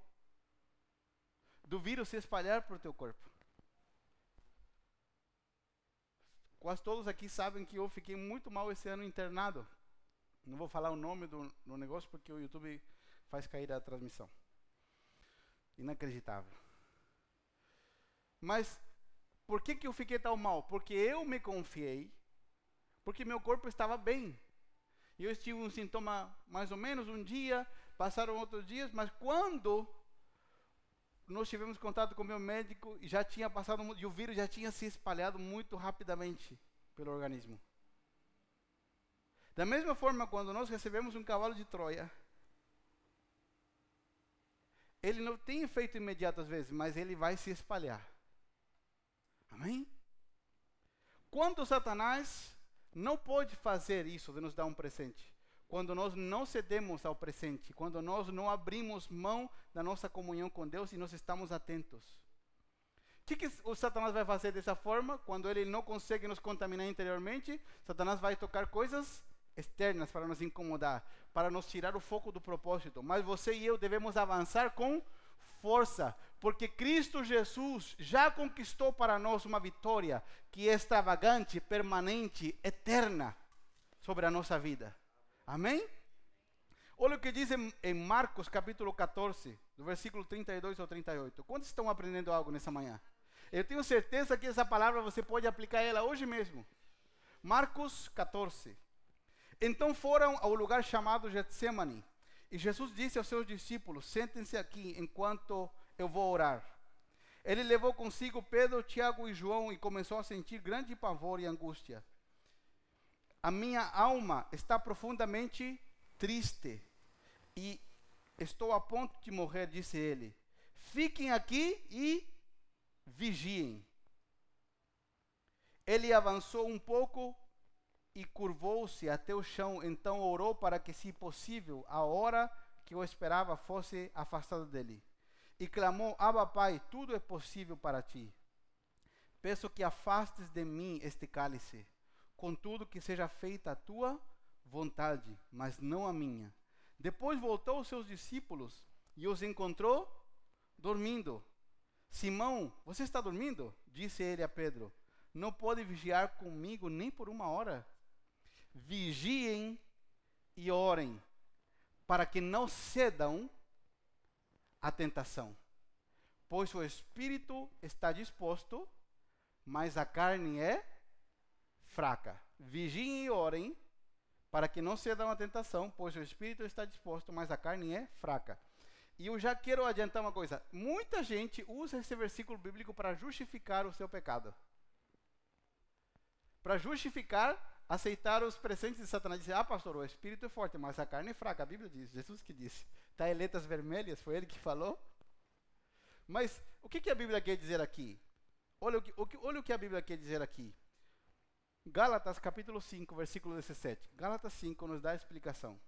do vírus se espalhar por teu corpo. Quase todos aqui sabem que eu fiquei muito mal esse ano internado. Não vou falar o nome do, do negócio porque o YouTube faz cair a transmissão. Inacreditável. Mas por que, que eu fiquei tão mal? Porque eu me confiei, porque meu corpo estava bem. Eu tive um sintoma mais ou menos um dia, passaram outros dias, mas quando nós tivemos contato com o meu médico, já tinha passado, e o vírus já tinha se espalhado muito rapidamente pelo organismo. Da mesma forma, quando nós recebemos um cavalo de Troia, ele não tem efeito imediato às vezes, mas ele vai se espalhar. Amém? Quando Satanás não pode fazer isso de nos dar um presente, quando nós não cedemos ao presente, quando nós não abrimos mão da nossa comunhão com Deus e nós estamos atentos. O que, que o Satanás vai fazer dessa forma? Quando ele não consegue nos contaminar interiormente, Satanás vai tocar coisas externas para nos incomodar, para nos tirar o foco do propósito. Mas você e eu devemos avançar com força, porque Cristo Jesus já conquistou para nós uma vitória que é extravagante, permanente, eterna sobre a nossa vida. Amém? Olha o que diz em, Marcos capítulo 14, do versículo 32 ao 38. Quantos estão aprendendo algo nessa manhã? Eu tenho certeza que essa palavra você pode aplicar ela hoje mesmo. Marcos 14. Então foram ao lugar chamado Getsemane. E Jesus disse aos seus discípulos: Sentem-se aqui enquanto eu vou orar. Ele levou consigo Pedro, Tiago e João e começou a sentir grande pavor e angústia. A minha alma está profundamente triste e estou a ponto de morrer, disse ele. Fiquem aqui e vigiem. Ele avançou um pouco e curvou-se até o chão, então orou para que, se possível, a hora que eu esperava fosse afastada dele. E clamou: Abba, Pai, tudo é possível para ti. Peço que afastes de mim este cálice, contudo que seja feita a tua vontade, mas não a minha. Depois voltou aos seus discípulos e os encontrou dormindo. Simão, você está dormindo? Disse ele a Pedro. Não pode vigiar comigo nem por uma hora. Vigiem e orem, para que não cedam à tentação. Pois o espírito está disposto, mas a carne é fraca. Vigiem e orem, para que não cedam à tentação, pois o espírito está disposto, mas a carne é fraca. E eu já quero adiantar uma coisa: muita gente usa esse versículo bíblico para justificar o seu pecado. Para justificar aceitar os presentes de Satanás. Dizer, ah, pastor, o espírito é forte, mas a carne é fraca. A Bíblia diz, Jesus que disse. Está em letras vermelhas, foi ele que falou. Mas o que, que a Bíblia quer dizer aqui? Olha o, que, olha o que a Bíblia quer dizer aqui. Gálatas capítulo 5, versículo 17. Gálatas 5 nos dá a explicação.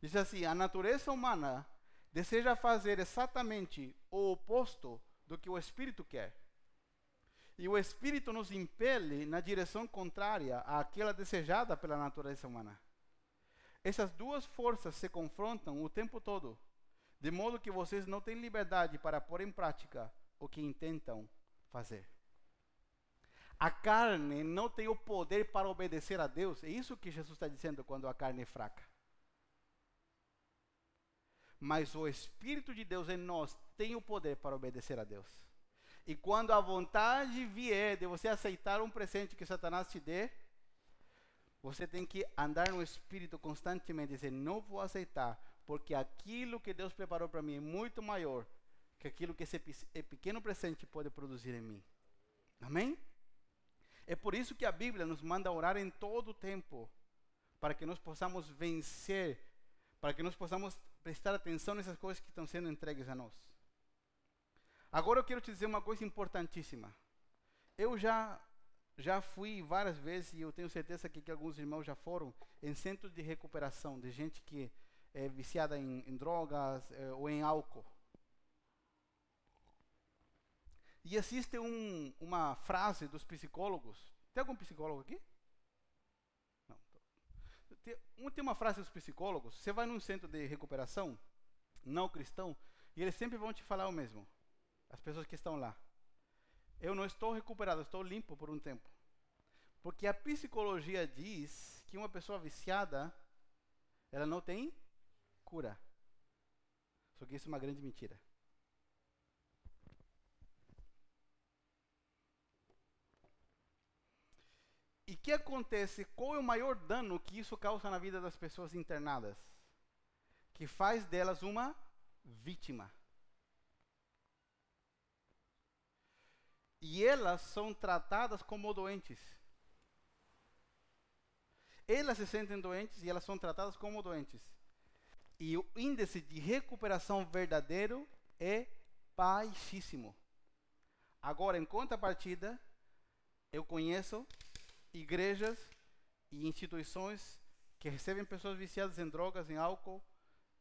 Diz assim: a natureza humana deseja fazer exatamente o oposto do que o espírito quer. E o espírito nos impele na direção contrária àquela desejada pela natureza humana. Essas duas forças se confrontam o tempo todo, de modo que vocês não têm liberdade para pôr em prática o que intentam fazer. A carne não tem o poder para obedecer a Deus. É isso que Jesus está dizendo quando a carne é fraca. Mas o Espírito de Deus em nós tem o poder para obedecer a Deus. E quando a vontade vier de você aceitar um presente que Satanás te dê, você tem que andar no Espírito constantemente e dizer: Não vou aceitar, porque aquilo que Deus preparou para mim é muito maior que aquilo que esse pequeno presente pode produzir em mim. Amém? É por isso que a Bíblia nos manda orar em todo o tempo, para que nós possamos vencer, para que nós possamos prestar atenção nessas coisas que estão sendo entregues a nós. Agora eu quero te dizer uma coisa importantíssima. Eu já já fui várias vezes e eu tenho certeza que, que alguns irmãos já foram em centros de recuperação de gente que é viciada em, em drogas é, ou em álcool. E existe um, uma frase dos psicólogos. Tem algum psicólogo aqui? Não. Tem, tem uma frase dos psicólogos. Você vai num centro de recuperação, não cristão, e eles sempre vão te falar o mesmo. As pessoas que estão lá. Eu não estou recuperado, estou limpo por um tempo. Porque a psicologia diz que uma pessoa viciada, ela não tem cura. Só que isso é uma grande mentira. Que acontece? Qual é o maior dano que isso causa na vida das pessoas internadas? Que faz delas uma vítima. E elas são tratadas como doentes. Elas se sentem doentes e elas são tratadas como doentes. E o índice de recuperação verdadeiro é baixíssimo. Agora, em contrapartida, eu conheço igrejas e instituições que recebem pessoas viciadas em drogas, em álcool,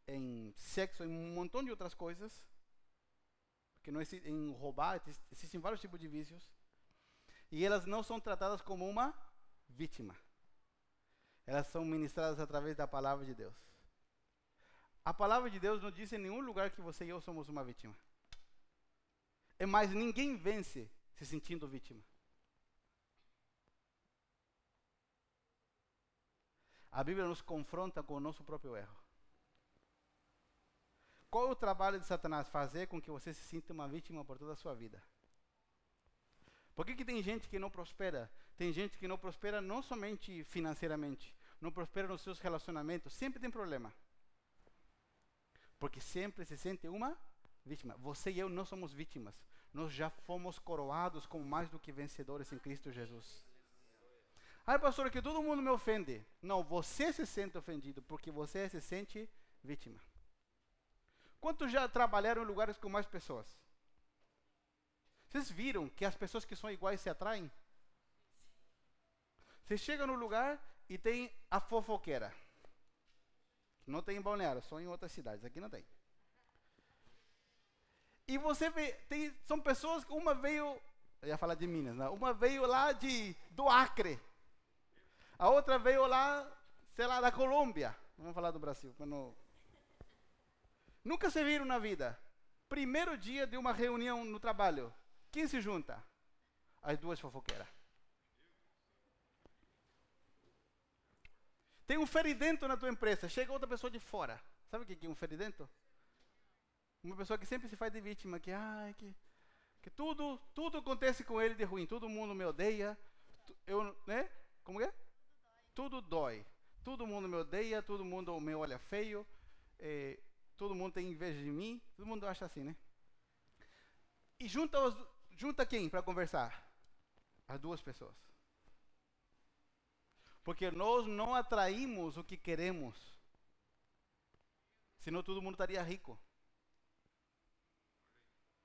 em sexo, em um montão de outras coisas, que não existe, em roubar, existem vários tipos de vícios, e elas não são tratadas como uma vítima. Elas são ministradas através da palavra de Deus. A palavra de Deus não diz em nenhum lugar que você e eu somos uma vítima. É mais, ninguém vence se sentindo vítima. A Bíblia nos confronta com o nosso próprio erro. Qual é o trabalho de Satanás? Fazer com que você se sinta uma vítima por toda a sua vida. Por que, que tem gente que não prospera? Tem gente que não prospera não somente financeiramente, não prospera nos seus relacionamentos, sempre tem problema. Porque sempre se sente uma vítima. Você e eu não somos vítimas. Nós já fomos coroados como mais do que vencedores em Cristo Jesus. Ai, pastor, que todo mundo me ofende. Não, você se sente ofendido porque você se sente vítima. Quantos já trabalharam em lugares com mais pessoas? Vocês viram que as pessoas que são iguais se atraem? Você chega no lugar e tem a fofoqueira. Não tem em Balneário, só em outras cidades. Aqui não tem. E você vê, tem, são pessoas que uma veio, eu ia falar de Minas, né? uma veio lá de, do Acre, a outra veio lá, sei lá, da Colômbia. Vamos falar do Brasil. Quando... Nunca se viram na vida. Primeiro dia de uma reunião no trabalho. Quem se junta? As duas fofoqueiras. Tem um feridento na tua empresa, chega outra pessoa de fora. Sabe o que é um feridento? Uma pessoa que sempre se faz de vítima, que, ai, que, que tudo, tudo acontece com ele de ruim, todo mundo me odeia, eu, né? Como é? Tudo dói. Todo mundo me odeia, todo mundo me olha feio, eh, todo mundo tem inveja de mim, todo mundo acha assim, né? E junta, os, junta quem para conversar? As duas pessoas. Porque nós não atraímos o que queremos. Senão todo mundo estaria rico.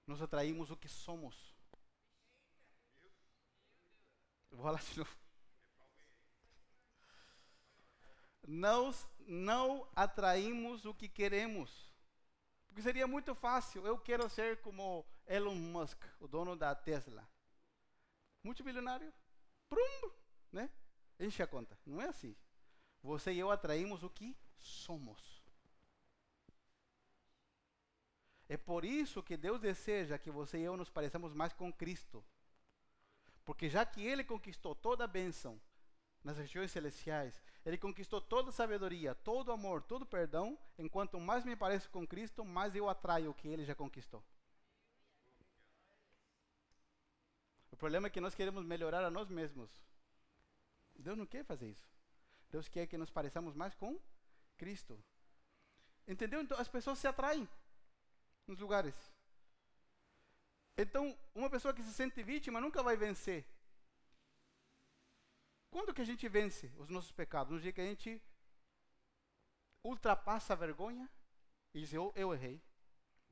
Nós atraímos o que somos. vou falar de novo. Nós não atraímos o que queremos. Porque seria muito fácil. Eu quero ser como Elon Musk, o dono da Tesla. Multimilionário. Prum, né? Enche a conta. Não é assim. Você e eu atraímos o que somos. É por isso que Deus deseja que você e eu nos pareçamos mais com Cristo. Porque já que Ele conquistou toda a bênção nas regiões celestiais, Ele conquistou toda sabedoria, todo amor, todo perdão, enquanto mais me pareço com Cristo, mais eu atraio o que Ele já conquistou. O problema é que nós queremos melhorar a nós mesmos. Deus não quer fazer isso. Deus quer que nos pareçamos mais com Cristo. Entendeu? Então as pessoas se atraem nos lugares. Então, uma pessoa que se sente vítima nunca vai vencer. Quando que a gente vence os nossos pecados? No dia que a gente ultrapassa a vergonha e diz: eu, eu errei,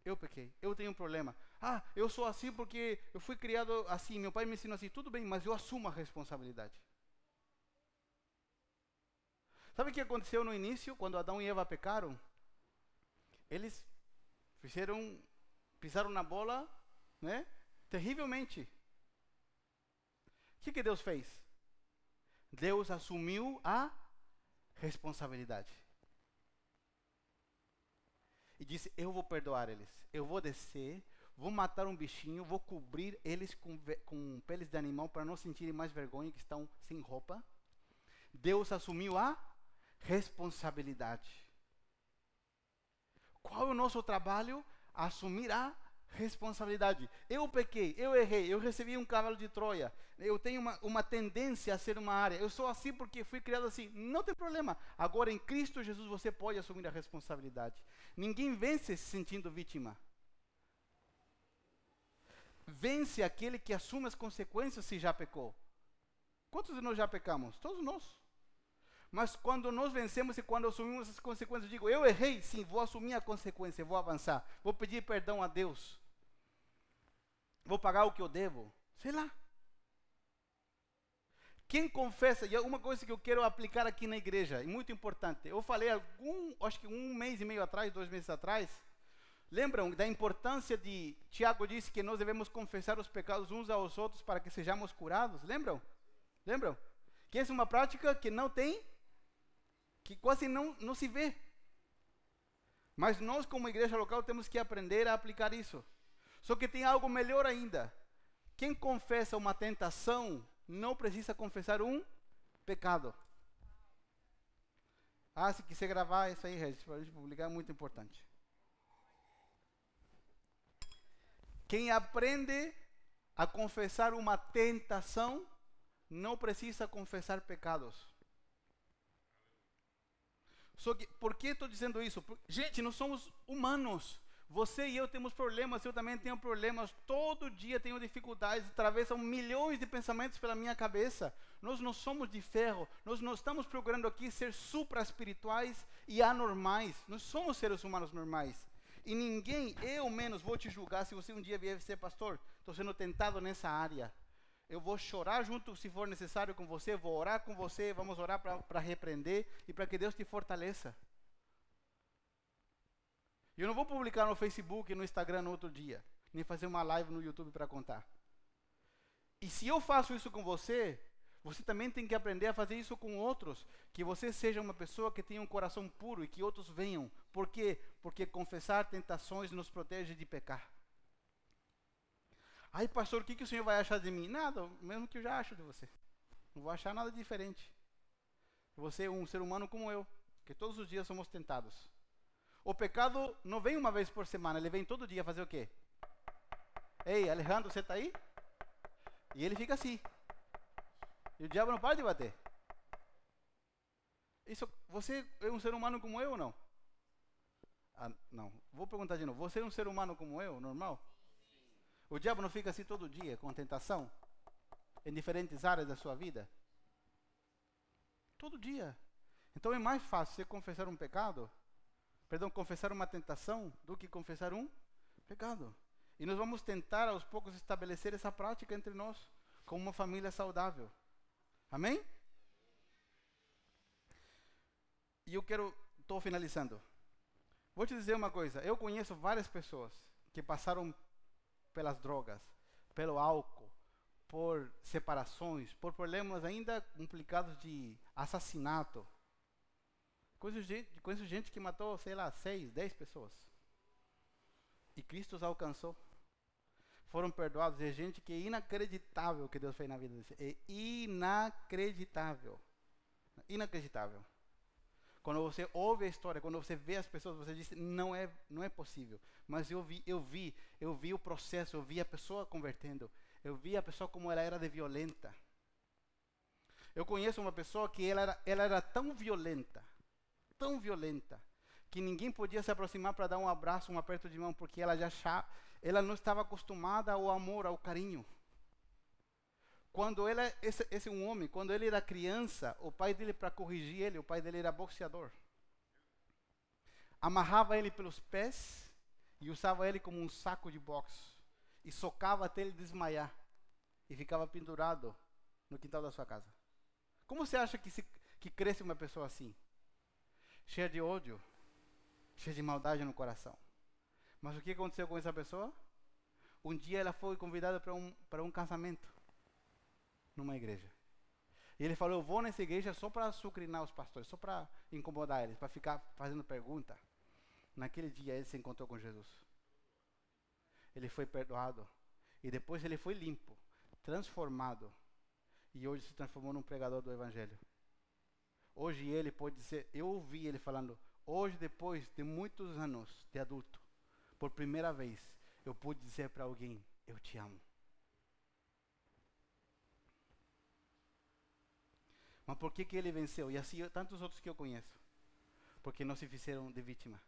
eu pequei, eu tenho um problema. Ah, eu sou assim porque eu fui criado assim, meu pai me ensinou assim. Tudo bem, mas eu assumo a responsabilidade. Sabe o que aconteceu no início, quando Adão e Eva pecaram? Eles fizeram, pisaram na bola, né? Terrivelmente. O que, que Deus fez? Deus assumiu a responsabilidade. E disse: Eu vou perdoar eles. Eu vou descer, vou matar um bichinho, vou cobrir eles com, com peles de animal para não sentirem mais vergonha que estão sem roupa. Deus assumiu a responsabilidade. Qual é o nosso trabalho? Assumir a responsabilidade. Eu pequei, eu errei, eu recebi um cavalo de Troia. Eu tenho uma, uma tendência a ser uma área. Eu sou assim porque fui criado assim. Não tem problema. Agora, em Cristo Jesus, você pode assumir a responsabilidade. Ninguém vence se sentindo vítima. Vence aquele que assume as consequências se já pecou. Quantos de nós já pecamos? Todos nós. Mas quando nós vencemos e quando assumimos as consequências, eu digo, eu errei, sim, vou assumir a consequência, vou avançar, vou pedir perdão a Deus, vou pagar o que eu devo, sei lá. Quem confessa, e uma coisa que eu quero aplicar aqui na igreja, e muito importante, eu falei algum, acho que um mês e meio atrás, dois meses atrás, lembram da importância de, Tiago disse que nós devemos confessar os pecados uns aos outros para que sejamos curados, lembram? Lembram? Que essa é uma prática que não tem que quase não, não se vê. Mas nós, como igreja local, temos que aprender a aplicar isso. Só que tem algo melhor ainda. Quem confessa uma tentação não precisa confessar um pecado. Ah, se quiser gravar isso aí, Regis, para a gente publicar, é muito importante. Quem aprende a confessar uma tentação não precisa confessar pecados. Por que estou dizendo isso? Gente, nós somos humanos. Você e eu temos problemas, eu também tenho problemas. Todo dia tenho dificuldades, atravessam milhões de pensamentos pela minha cabeça. Nós não somos de ferro, nós não estamos procurando aqui ser supra-espirituais e anormais. Nós somos seres humanos normais. E ninguém, eu menos, vou te julgar se você um dia vier ser pastor. Estou sendo tentado nessa área. Eu vou chorar junto, se for necessário, com você. Vou orar com você. Vamos orar para repreender e para que Deus te fortaleça. E eu não vou publicar no Facebook, no Instagram no outro dia, nem fazer uma live no YouTube para contar. E se eu faço isso com você, você também tem que aprender a fazer isso com outros. Que você seja uma pessoa que tenha um coração puro e que outros venham. Por quê? Porque confessar tentações nos protege de pecar. Aí, pastor, o que, que o senhor vai achar de mim? Nada, mesmo que eu já acho de você. Não vou achar nada diferente. Você é um ser humano como eu, que todos os dias somos tentados. O pecado não vem uma vez por semana, ele vem todo dia fazer o quê? Ei, Alejandro, você está aí? E ele fica assim. E o diabo não para de bater. Isso, você é um ser humano como eu ou não? Ah, não. Vou perguntar de novo. Você é um ser humano como eu, normal? O diabo não fica assim todo dia, com tentação? Em diferentes áreas da sua vida? Todo dia. Então é mais fácil você confessar um pecado perdão, confessar uma tentação do que confessar um pecado. E nós vamos tentar aos poucos estabelecer essa prática entre nós, como uma família saudável. Amém? E eu quero, estou finalizando. Vou te dizer uma coisa: eu conheço várias pessoas que passaram pelas drogas, pelo álcool, por separações, por problemas ainda complicados de assassinato, Conheço gente, conheço gente que matou, sei lá, seis, dez pessoas. E Cristo os alcançou. Foram perdoados. É gente que é inacreditável que Deus fez na vida deles. É inacreditável. Inacreditável. Quando você ouve a história, quando você vê as pessoas, você diz, não é, não é possível. Mas eu vi, eu vi, eu vi o processo, eu vi a pessoa convertendo. Eu vi a pessoa como ela era de violenta. Eu conheço uma pessoa que ela era, ela era tão violenta, tão violenta que ninguém podia se aproximar para dar um abraço, um aperto de mão, porque ela já ela não estava acostumada ao amor, ao carinho. Quando ele, esse, esse um homem, quando ele era criança, o pai dele para corrigir ele, o pai dele era boxeador. Amarrava ele pelos pés e usava ele como um saco de boxe e socava até ele desmaiar e ficava pendurado no quintal da sua casa. Como você acha que, se, que cresce uma pessoa assim? cheia de ódio, cheia de maldade no coração. Mas o que aconteceu com essa pessoa? Um dia ela foi convidada para um, para um casamento numa igreja. E ele falou: Eu vou nessa igreja só para sucrinar os pastores, só para incomodar eles, para ficar fazendo pergunta. Naquele dia ele se encontrou com Jesus. Ele foi perdoado. E depois ele foi limpo, transformado. E hoje se transformou num pregador do Evangelho. Hoje ele pode dizer, eu ouvi ele falando, hoje depois de muitos anos de adulto, por primeira vez, eu pude dizer para alguém, eu te amo. Mas por que, que ele venceu? E assim tantos outros que eu conheço. Porque não se fizeram de vítima.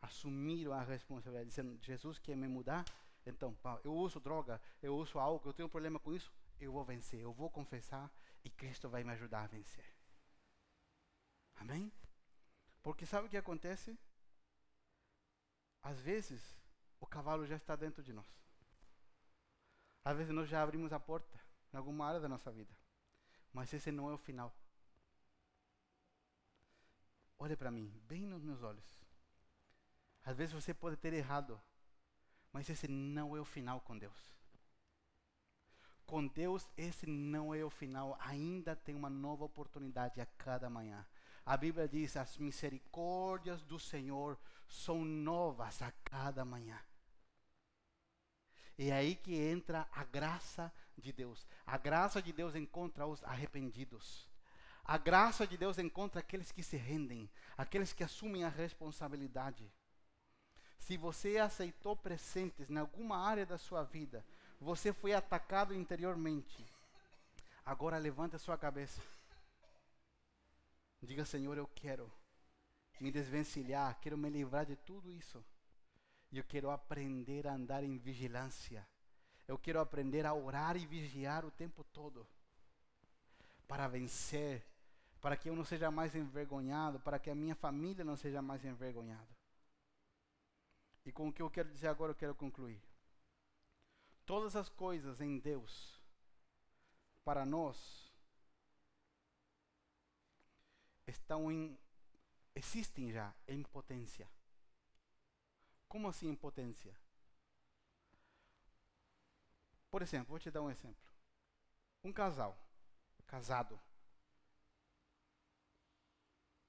Assumiram a responsabilidade, dizendo, Jesus quer me mudar, então, eu uso droga, eu uso álcool, eu tenho um problema com isso, eu vou vencer, eu vou confessar e Cristo vai me ajudar a vencer. Amém? Porque sabe o que acontece? Às vezes, o cavalo já está dentro de nós. Às vezes, nós já abrimos a porta em alguma área da nossa vida. Mas esse não é o final. Olhe para mim, bem nos meus olhos. Às vezes você pode ter errado, mas esse não é o final com Deus. Com Deus, esse não é o final. Ainda tem uma nova oportunidade a cada manhã. A Bíblia diz: as misericórdias do Senhor são novas a cada manhã. É aí que entra a graça de Deus. A graça de Deus encontra os arrependidos. A graça de Deus encontra aqueles que se rendem, aqueles que assumem a responsabilidade. Se você aceitou presentes em alguma área da sua vida, você foi atacado interiormente. Agora levante a sua cabeça. Diga, Senhor, eu quero me desvencilhar, quero me livrar de tudo isso. Eu quero aprender a andar em vigilância. Eu quero aprender a orar e vigiar o tempo todo. Para vencer, para que eu não seja mais envergonhado, para que a minha família não seja mais envergonhada. E com o que eu quero dizer agora, eu quero concluir. Todas as coisas em Deus para nós estão em existem já em potência. Como assim em potência? Por exemplo, vou te dar um exemplo. Um casal, casado,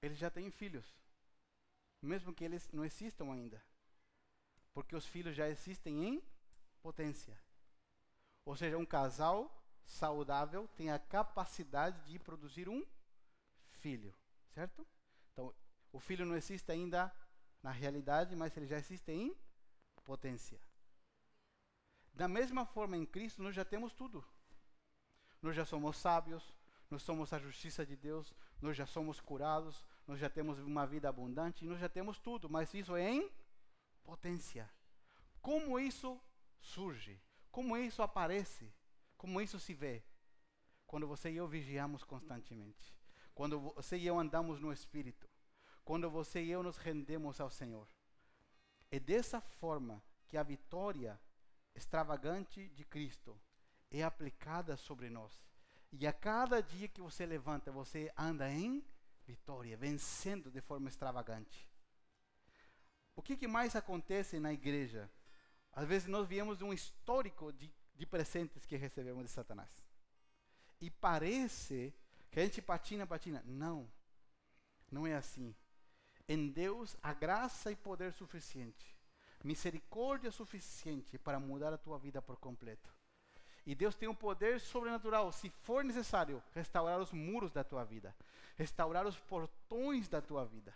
eles já têm filhos, mesmo que eles não existam ainda, porque os filhos já existem em potência. Ou seja, um casal saudável tem a capacidade de produzir um filho, certo? Então, o filho não existe ainda na realidade, mas ele já existe em potência. Da mesma forma, em Cristo, nós já temos tudo. Nós já somos sábios, nós somos a justiça de Deus, nós já somos curados, nós já temos uma vida abundante, nós já temos tudo, mas isso é em potência. Como isso surge? Como isso aparece? Como isso se vê? Quando você e eu vigiamos constantemente. Quando você e eu andamos no Espírito. Quando você e eu nos rendemos ao Senhor. É dessa forma que a vitória extravagante de Cristo é aplicada sobre nós. E a cada dia que você levanta, você anda em vitória, vencendo de forma extravagante. O que, que mais acontece na igreja? Às vezes nós viemos de um histórico de, de presentes que recebemos de Satanás. E parece que a gente patina, patina. Não, não é assim. Em Deus há graça e poder suficiente, misericórdia suficiente para mudar a tua vida por completo. E Deus tem um poder sobrenatural, se for necessário, restaurar os muros da tua vida, restaurar os portões da tua vida,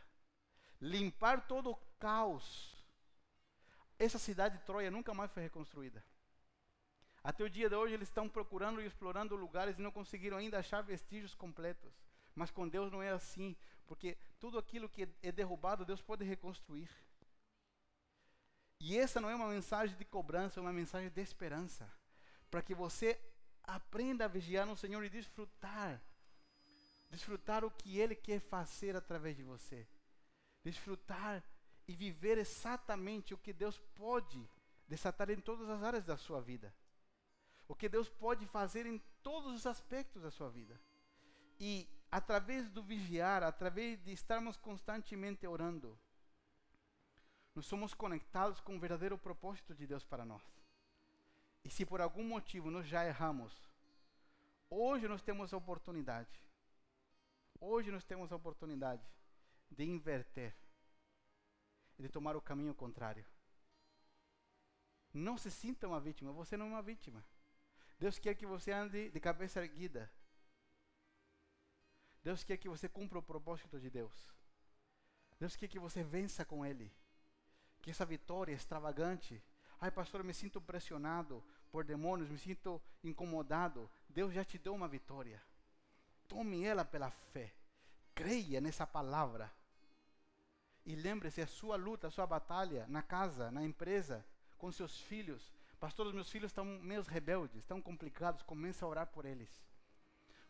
limpar todo o caos essa cidade de Troia nunca mais foi reconstruída. Até o dia de hoje eles estão procurando e explorando lugares e não conseguiram ainda achar vestígios completos. Mas com Deus não é assim, porque tudo aquilo que é derrubado, Deus pode reconstruir. E essa não é uma mensagem de cobrança, é uma mensagem de esperança. Para que você aprenda a vigiar no Senhor e desfrutar. Desfrutar o que Ele quer fazer através de você. Desfrutar e viver exatamente o que Deus pode desatar em todas as áreas da sua vida. O que Deus pode fazer em todos os aspectos da sua vida. E através do vigiar, através de estarmos constantemente orando, nós somos conectados com o verdadeiro propósito de Deus para nós. E se por algum motivo nós já erramos, hoje nós temos a oportunidade, hoje nós temos a oportunidade de inverter de tomar o caminho contrário. Não se sinta uma vítima, você não é uma vítima. Deus quer que você ande de cabeça erguida. Deus quer que você cumpra o propósito de Deus. Deus quer que você vença com Ele. Que essa vitória extravagante. Ai, pastor, eu me sinto pressionado por demônios, me sinto incomodado. Deus já te deu uma vitória. Tome ela pela fé. Creia nessa palavra. E lembre-se, a sua luta, a sua batalha na casa, na empresa, com seus filhos. Pastor, os meus filhos estão meio rebeldes, estão complicados. Comece a orar por eles.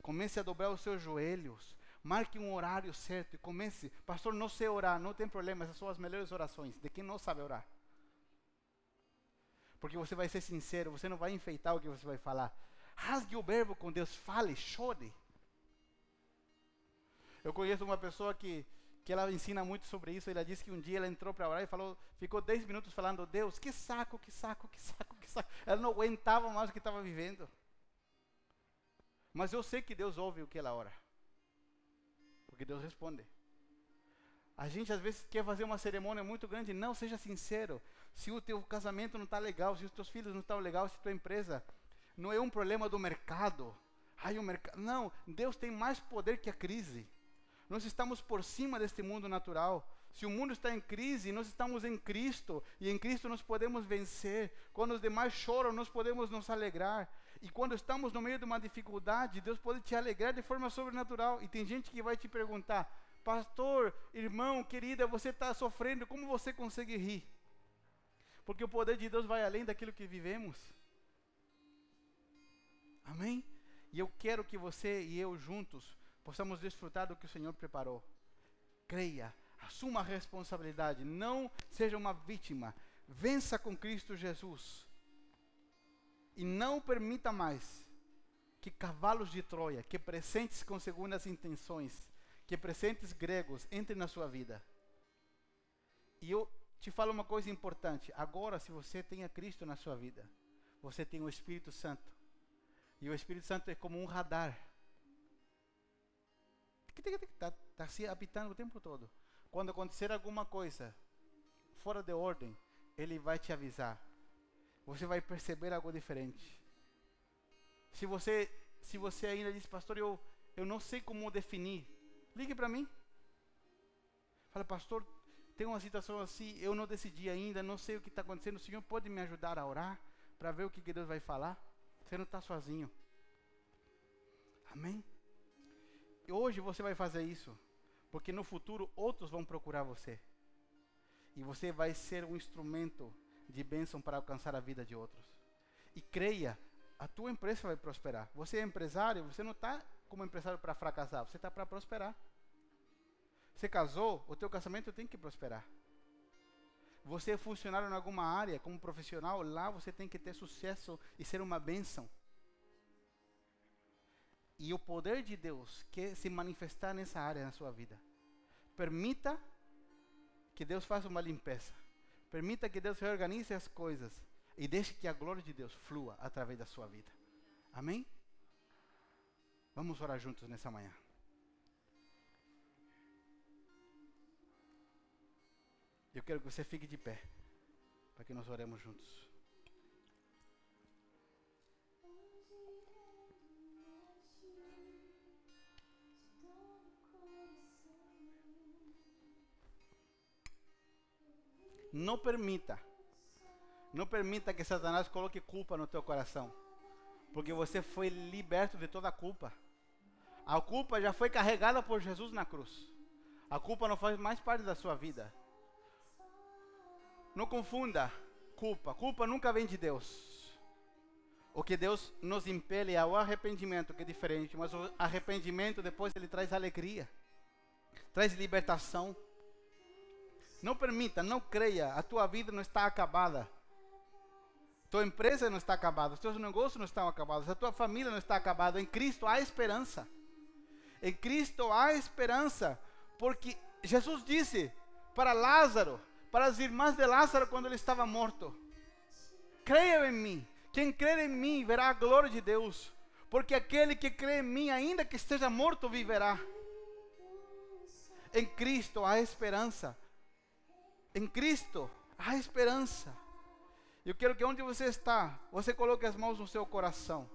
Comece a dobrar os seus joelhos. Marque um horário certo e comece. Pastor, não sei orar, não tem problema, essas são as melhores orações de quem não sabe orar. Porque você vai ser sincero, você não vai enfeitar o que você vai falar. Rasgue o verbo com Deus, fale, chore. Eu conheço uma pessoa que que ela ensina muito sobre isso. Ela disse que um dia ela entrou para orar e falou, ficou 10 minutos falando, Deus, que saco, que saco, que saco, que saco. Ela não aguentava mais o que estava vivendo. Mas eu sei que Deus ouve o que ela ora. Porque Deus responde. A gente às vezes quer fazer uma cerimônia muito grande. Não, seja sincero. Se o teu casamento não está legal, se os teus filhos não estão legal, se tua empresa não é um problema do mercado. Ai, o mercado. Não, Deus tem mais poder que a crise. Nós estamos por cima deste mundo natural. Se o mundo está em crise, nós estamos em Cristo e em Cristo nós podemos vencer. Quando os demais choram, nós podemos nos alegrar. E quando estamos no meio de uma dificuldade, Deus pode te alegrar de forma sobrenatural. E tem gente que vai te perguntar: Pastor, irmão, querida, você está sofrendo, como você consegue rir? Porque o poder de Deus vai além daquilo que vivemos. Amém? E eu quero que você e eu juntos possamos desfrutar do que o Senhor preparou. Creia, assuma a responsabilidade, não seja uma vítima. Vença com Cristo Jesus. E não permita mais que cavalos de Troia, que presentes com segundas intenções, que presentes gregos entrem na sua vida. E eu te falo uma coisa importante. Agora, se você tem a Cristo na sua vida, você tem o Espírito Santo. E o Espírito Santo é como um radar. Está tá se habitando o tempo todo. Quando acontecer alguma coisa fora de ordem, ele vai te avisar. Você vai perceber algo diferente. Se você, se você ainda diz, pastor, eu, eu não sei como definir, ligue para mim. Fala, pastor, tem uma situação assim, eu não decidi ainda, não sei o que está acontecendo. O Senhor pode me ajudar a orar para ver o que Deus vai falar? Você não está sozinho. Amém? E hoje você vai fazer isso, porque no futuro outros vão procurar você. E você vai ser um instrumento de bênção para alcançar a vida de outros. E creia, a tua empresa vai prosperar. Você é empresário, você não está como empresário para fracassar, você está para prosperar. Você casou, o teu casamento tem que prosperar. Você é funcionário em alguma área, como profissional, lá você tem que ter sucesso e ser uma bênção. E o poder de Deus quer se manifestar nessa área na sua vida. Permita que Deus faça uma limpeza. Permita que Deus reorganize as coisas. E deixe que a glória de Deus flua através da sua vida. Amém? Vamos orar juntos nessa manhã. Eu quero que você fique de pé, para que nós oremos juntos. Não permita, não permita que Satanás coloque culpa no teu coração, porque você foi liberto de toda a culpa. A culpa já foi carregada por Jesus na cruz. A culpa não faz mais parte da sua vida. Não confunda culpa. Culpa nunca vem de Deus. O que Deus nos impele é o arrependimento, que é diferente. Mas o arrependimento depois ele traz alegria, traz libertação. Não permita, não creia, a tua vida não está acabada. Tua empresa não está acabada, os teus negócios não estão acabados, a tua família não está acabada. Em Cristo há esperança. Em Cristo há esperança, porque Jesus disse para Lázaro: para as irmãs de Lázaro quando ele estava morto. Creia em mim. Quem crer em mim verá a glória de Deus. Porque aquele que crê em mim, ainda que esteja morto, viverá. Em Cristo há esperança. Em Cristo há esperança. Eu quero que onde você está, você coloque as mãos no seu coração.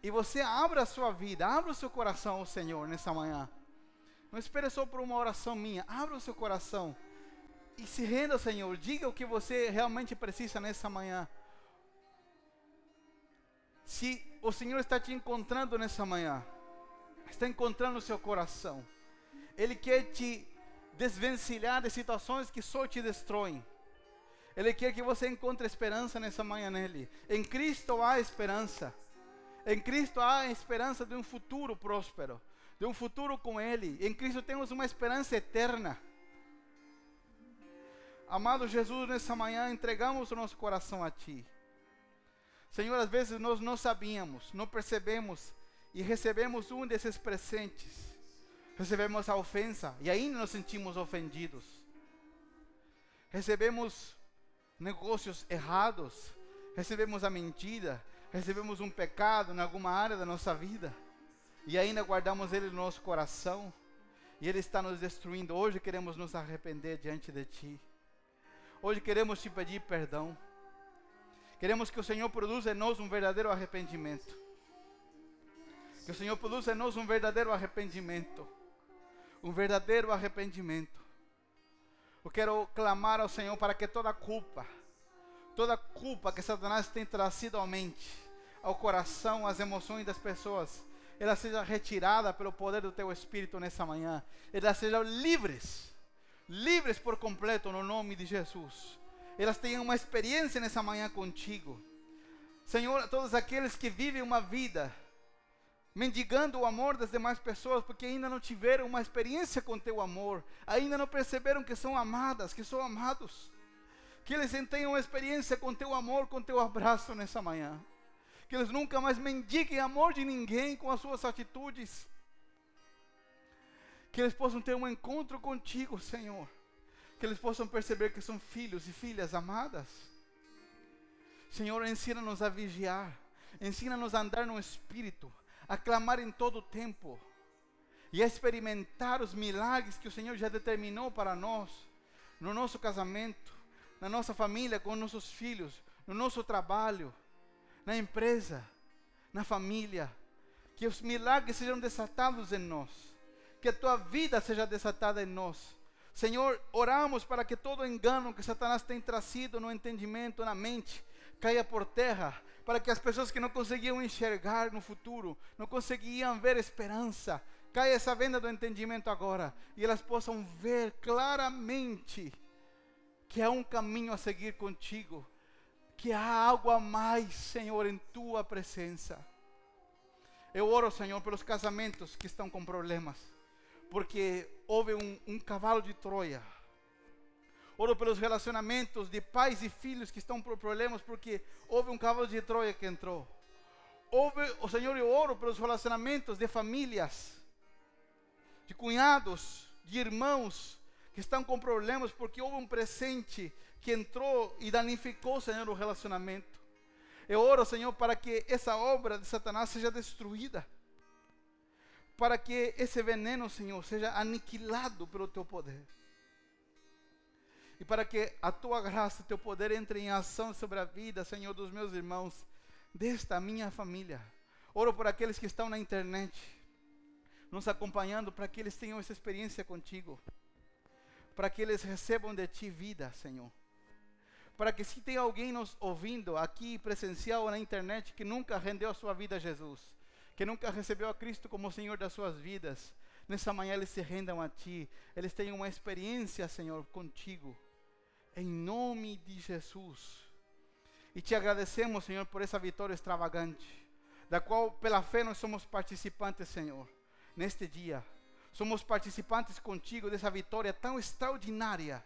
E você abra a sua vida, abra o seu coração ao Senhor nessa manhã. Não espere só por uma oração minha. Abra o seu coração e se renda ao Senhor. Diga o que você realmente precisa nessa manhã. Se o Senhor está te encontrando nessa manhã, está encontrando o seu coração, Ele quer te desvencilhar de situações que só te destroem. Ele quer que você encontre esperança nessa manhã nele. Em Cristo há esperança. Em Cristo há esperança de um futuro próspero, de um futuro com Ele. Em Cristo temos uma esperança eterna. Amado Jesus, nessa manhã entregamos o nosso coração a Ti. Senhor, às vezes nós não sabíamos, não percebemos e recebemos um desses presentes. Recebemos a ofensa e ainda nos sentimos ofendidos. Recebemos negócios errados, recebemos a mentira, recebemos um pecado em alguma área da nossa vida e ainda guardamos ele no nosso coração e ele está nos destruindo. Hoje queremos nos arrepender diante de Ti. Hoje queremos te pedir perdão. Queremos que o Senhor produza em nós um verdadeiro arrependimento. Que o Senhor produza em nós um verdadeiro arrependimento. Um verdadeiro arrependimento. Eu quero clamar ao Senhor para que toda culpa, toda culpa que Satanás tem trazido à mente, ao coração, às emoções das pessoas, ela seja retirada pelo poder do teu Espírito nessa manhã. Elas sejam livres livres por completo no nome de Jesus. Elas tenham uma experiência nessa manhã contigo. Senhor, todos aqueles que vivem uma vida mendigando o amor das demais pessoas, porque ainda não tiveram uma experiência com teu amor, ainda não perceberam que são amadas, que são amados. Que eles tenham uma experiência com teu amor, com teu abraço nessa manhã. Que eles nunca mais mendiguem amor de ninguém com as suas atitudes. Que eles possam ter um encontro contigo, Senhor. Que eles possam perceber que são filhos e filhas amadas. Senhor, ensina-nos a vigiar. Ensina-nos a andar no Espírito. A clamar em todo o tempo. E a experimentar os milagres que o Senhor já determinou para nós. No nosso casamento. Na nossa família, com nossos filhos. No nosso trabalho. Na empresa. Na família. Que os milagres sejam desatados em nós. Que a tua vida seja desatada em nós. Senhor, oramos para que todo engano que Satanás tem trazido no entendimento, na mente, caia por terra, para que as pessoas que não conseguiam enxergar no futuro, não conseguiam ver esperança, caia essa venda do entendimento agora e elas possam ver claramente que há um caminho a seguir contigo, que há algo a mais, Senhor, em tua presença. Eu oro, Senhor, pelos casamentos que estão com problemas, porque houve um, um cavalo de Troia Oro pelos relacionamentos de pais e filhos que estão por problemas porque houve um cavalo de Troia que entrou. Houve, o Senhor, eu oro pelos relacionamentos de famílias, de cunhados, de irmãos que estão com problemas porque houve um presente que entrou e danificou, Senhor, o relacionamento. Eu oro, Senhor, para que essa obra de Satanás seja destruída. Para que esse veneno, Senhor, seja aniquilado pelo teu poder e para que a tua graça, teu poder entre em ação sobre a vida, Senhor, dos meus irmãos, desta minha família. Oro por aqueles que estão na internet, nos acompanhando, para que eles tenham essa experiência contigo, para que eles recebam de ti vida, Senhor. Para que se tem alguém nos ouvindo aqui presencial ou na internet que nunca rendeu a sua vida a Jesus, que nunca recebeu a Cristo como Senhor das suas vidas, nessa manhã eles se rendam a Ti, eles tenham uma experiência, Senhor, contigo em nome de Jesus. E te agradecemos, Senhor, por essa vitória extravagante, da qual, pela fé, nós somos participantes, Senhor, neste dia. Somos participantes contigo dessa vitória tão extraordinária.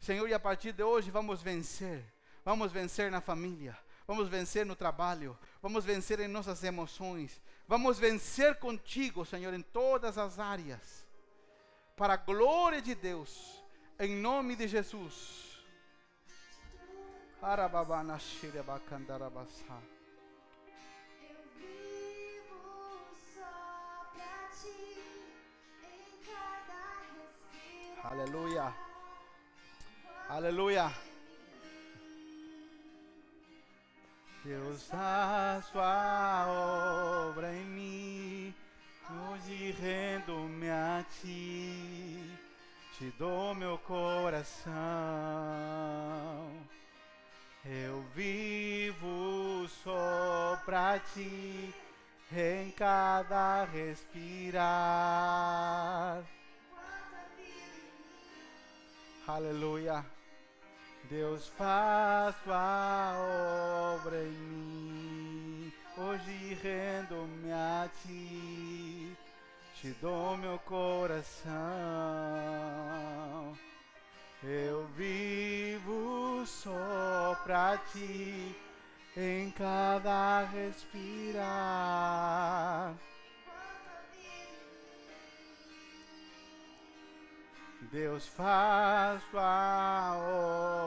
Senhor, e a partir de hoje vamos vencer. Vamos vencer na família, vamos vencer no trabalho, vamos vencer em nossas emoções, vamos vencer contigo, Senhor, em todas as áreas. Para a glória de Deus em nome de Jesus. Aleluia. Aleluia. Deus a sua obra em mim, hoje rendo-me a ti te dou meu coração. Eu vivo só pra ti em cada respirar. Aleluia. Deus faz sua obra em mim. Hoje rendo-me a ti te dou meu coração. Eu vivo só pra ti em cada respirar. Deus faz sua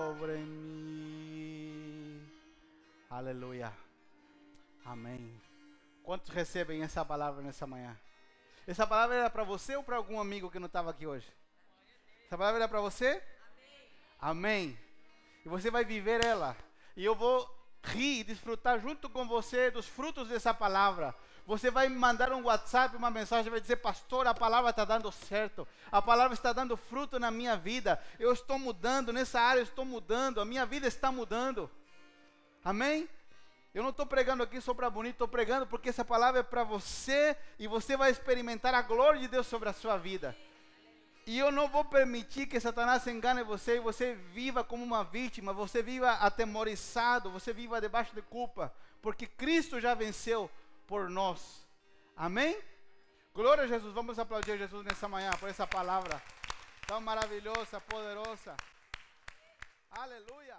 obra em mim. Aleluia. Amém. Quantos recebem essa palavra nessa manhã? Essa palavra era para você ou para algum amigo que não estava aqui hoje? Essa palavra era para você? Amém. Amém. E você vai viver ela. E eu vou rir e desfrutar junto com você dos frutos dessa palavra. Você vai mandar um WhatsApp, uma mensagem, vai dizer, pastor, a palavra está dando certo, a palavra está dando fruto na minha vida, eu estou mudando, nessa área eu estou mudando, a minha vida está mudando. Amém? Eu não estou pregando aqui só para bonito, estou pregando porque essa palavra é para você e você vai experimentar a glória de Deus sobre a sua vida. E eu não vou permitir que Satanás engane você e você viva como uma vítima, você viva atemorizado, você viva debaixo de culpa, porque Cristo já venceu por nós. Amém? Glória a Jesus. Vamos aplaudir Jesus nessa manhã por essa palavra tão maravilhosa, poderosa. Aleluia.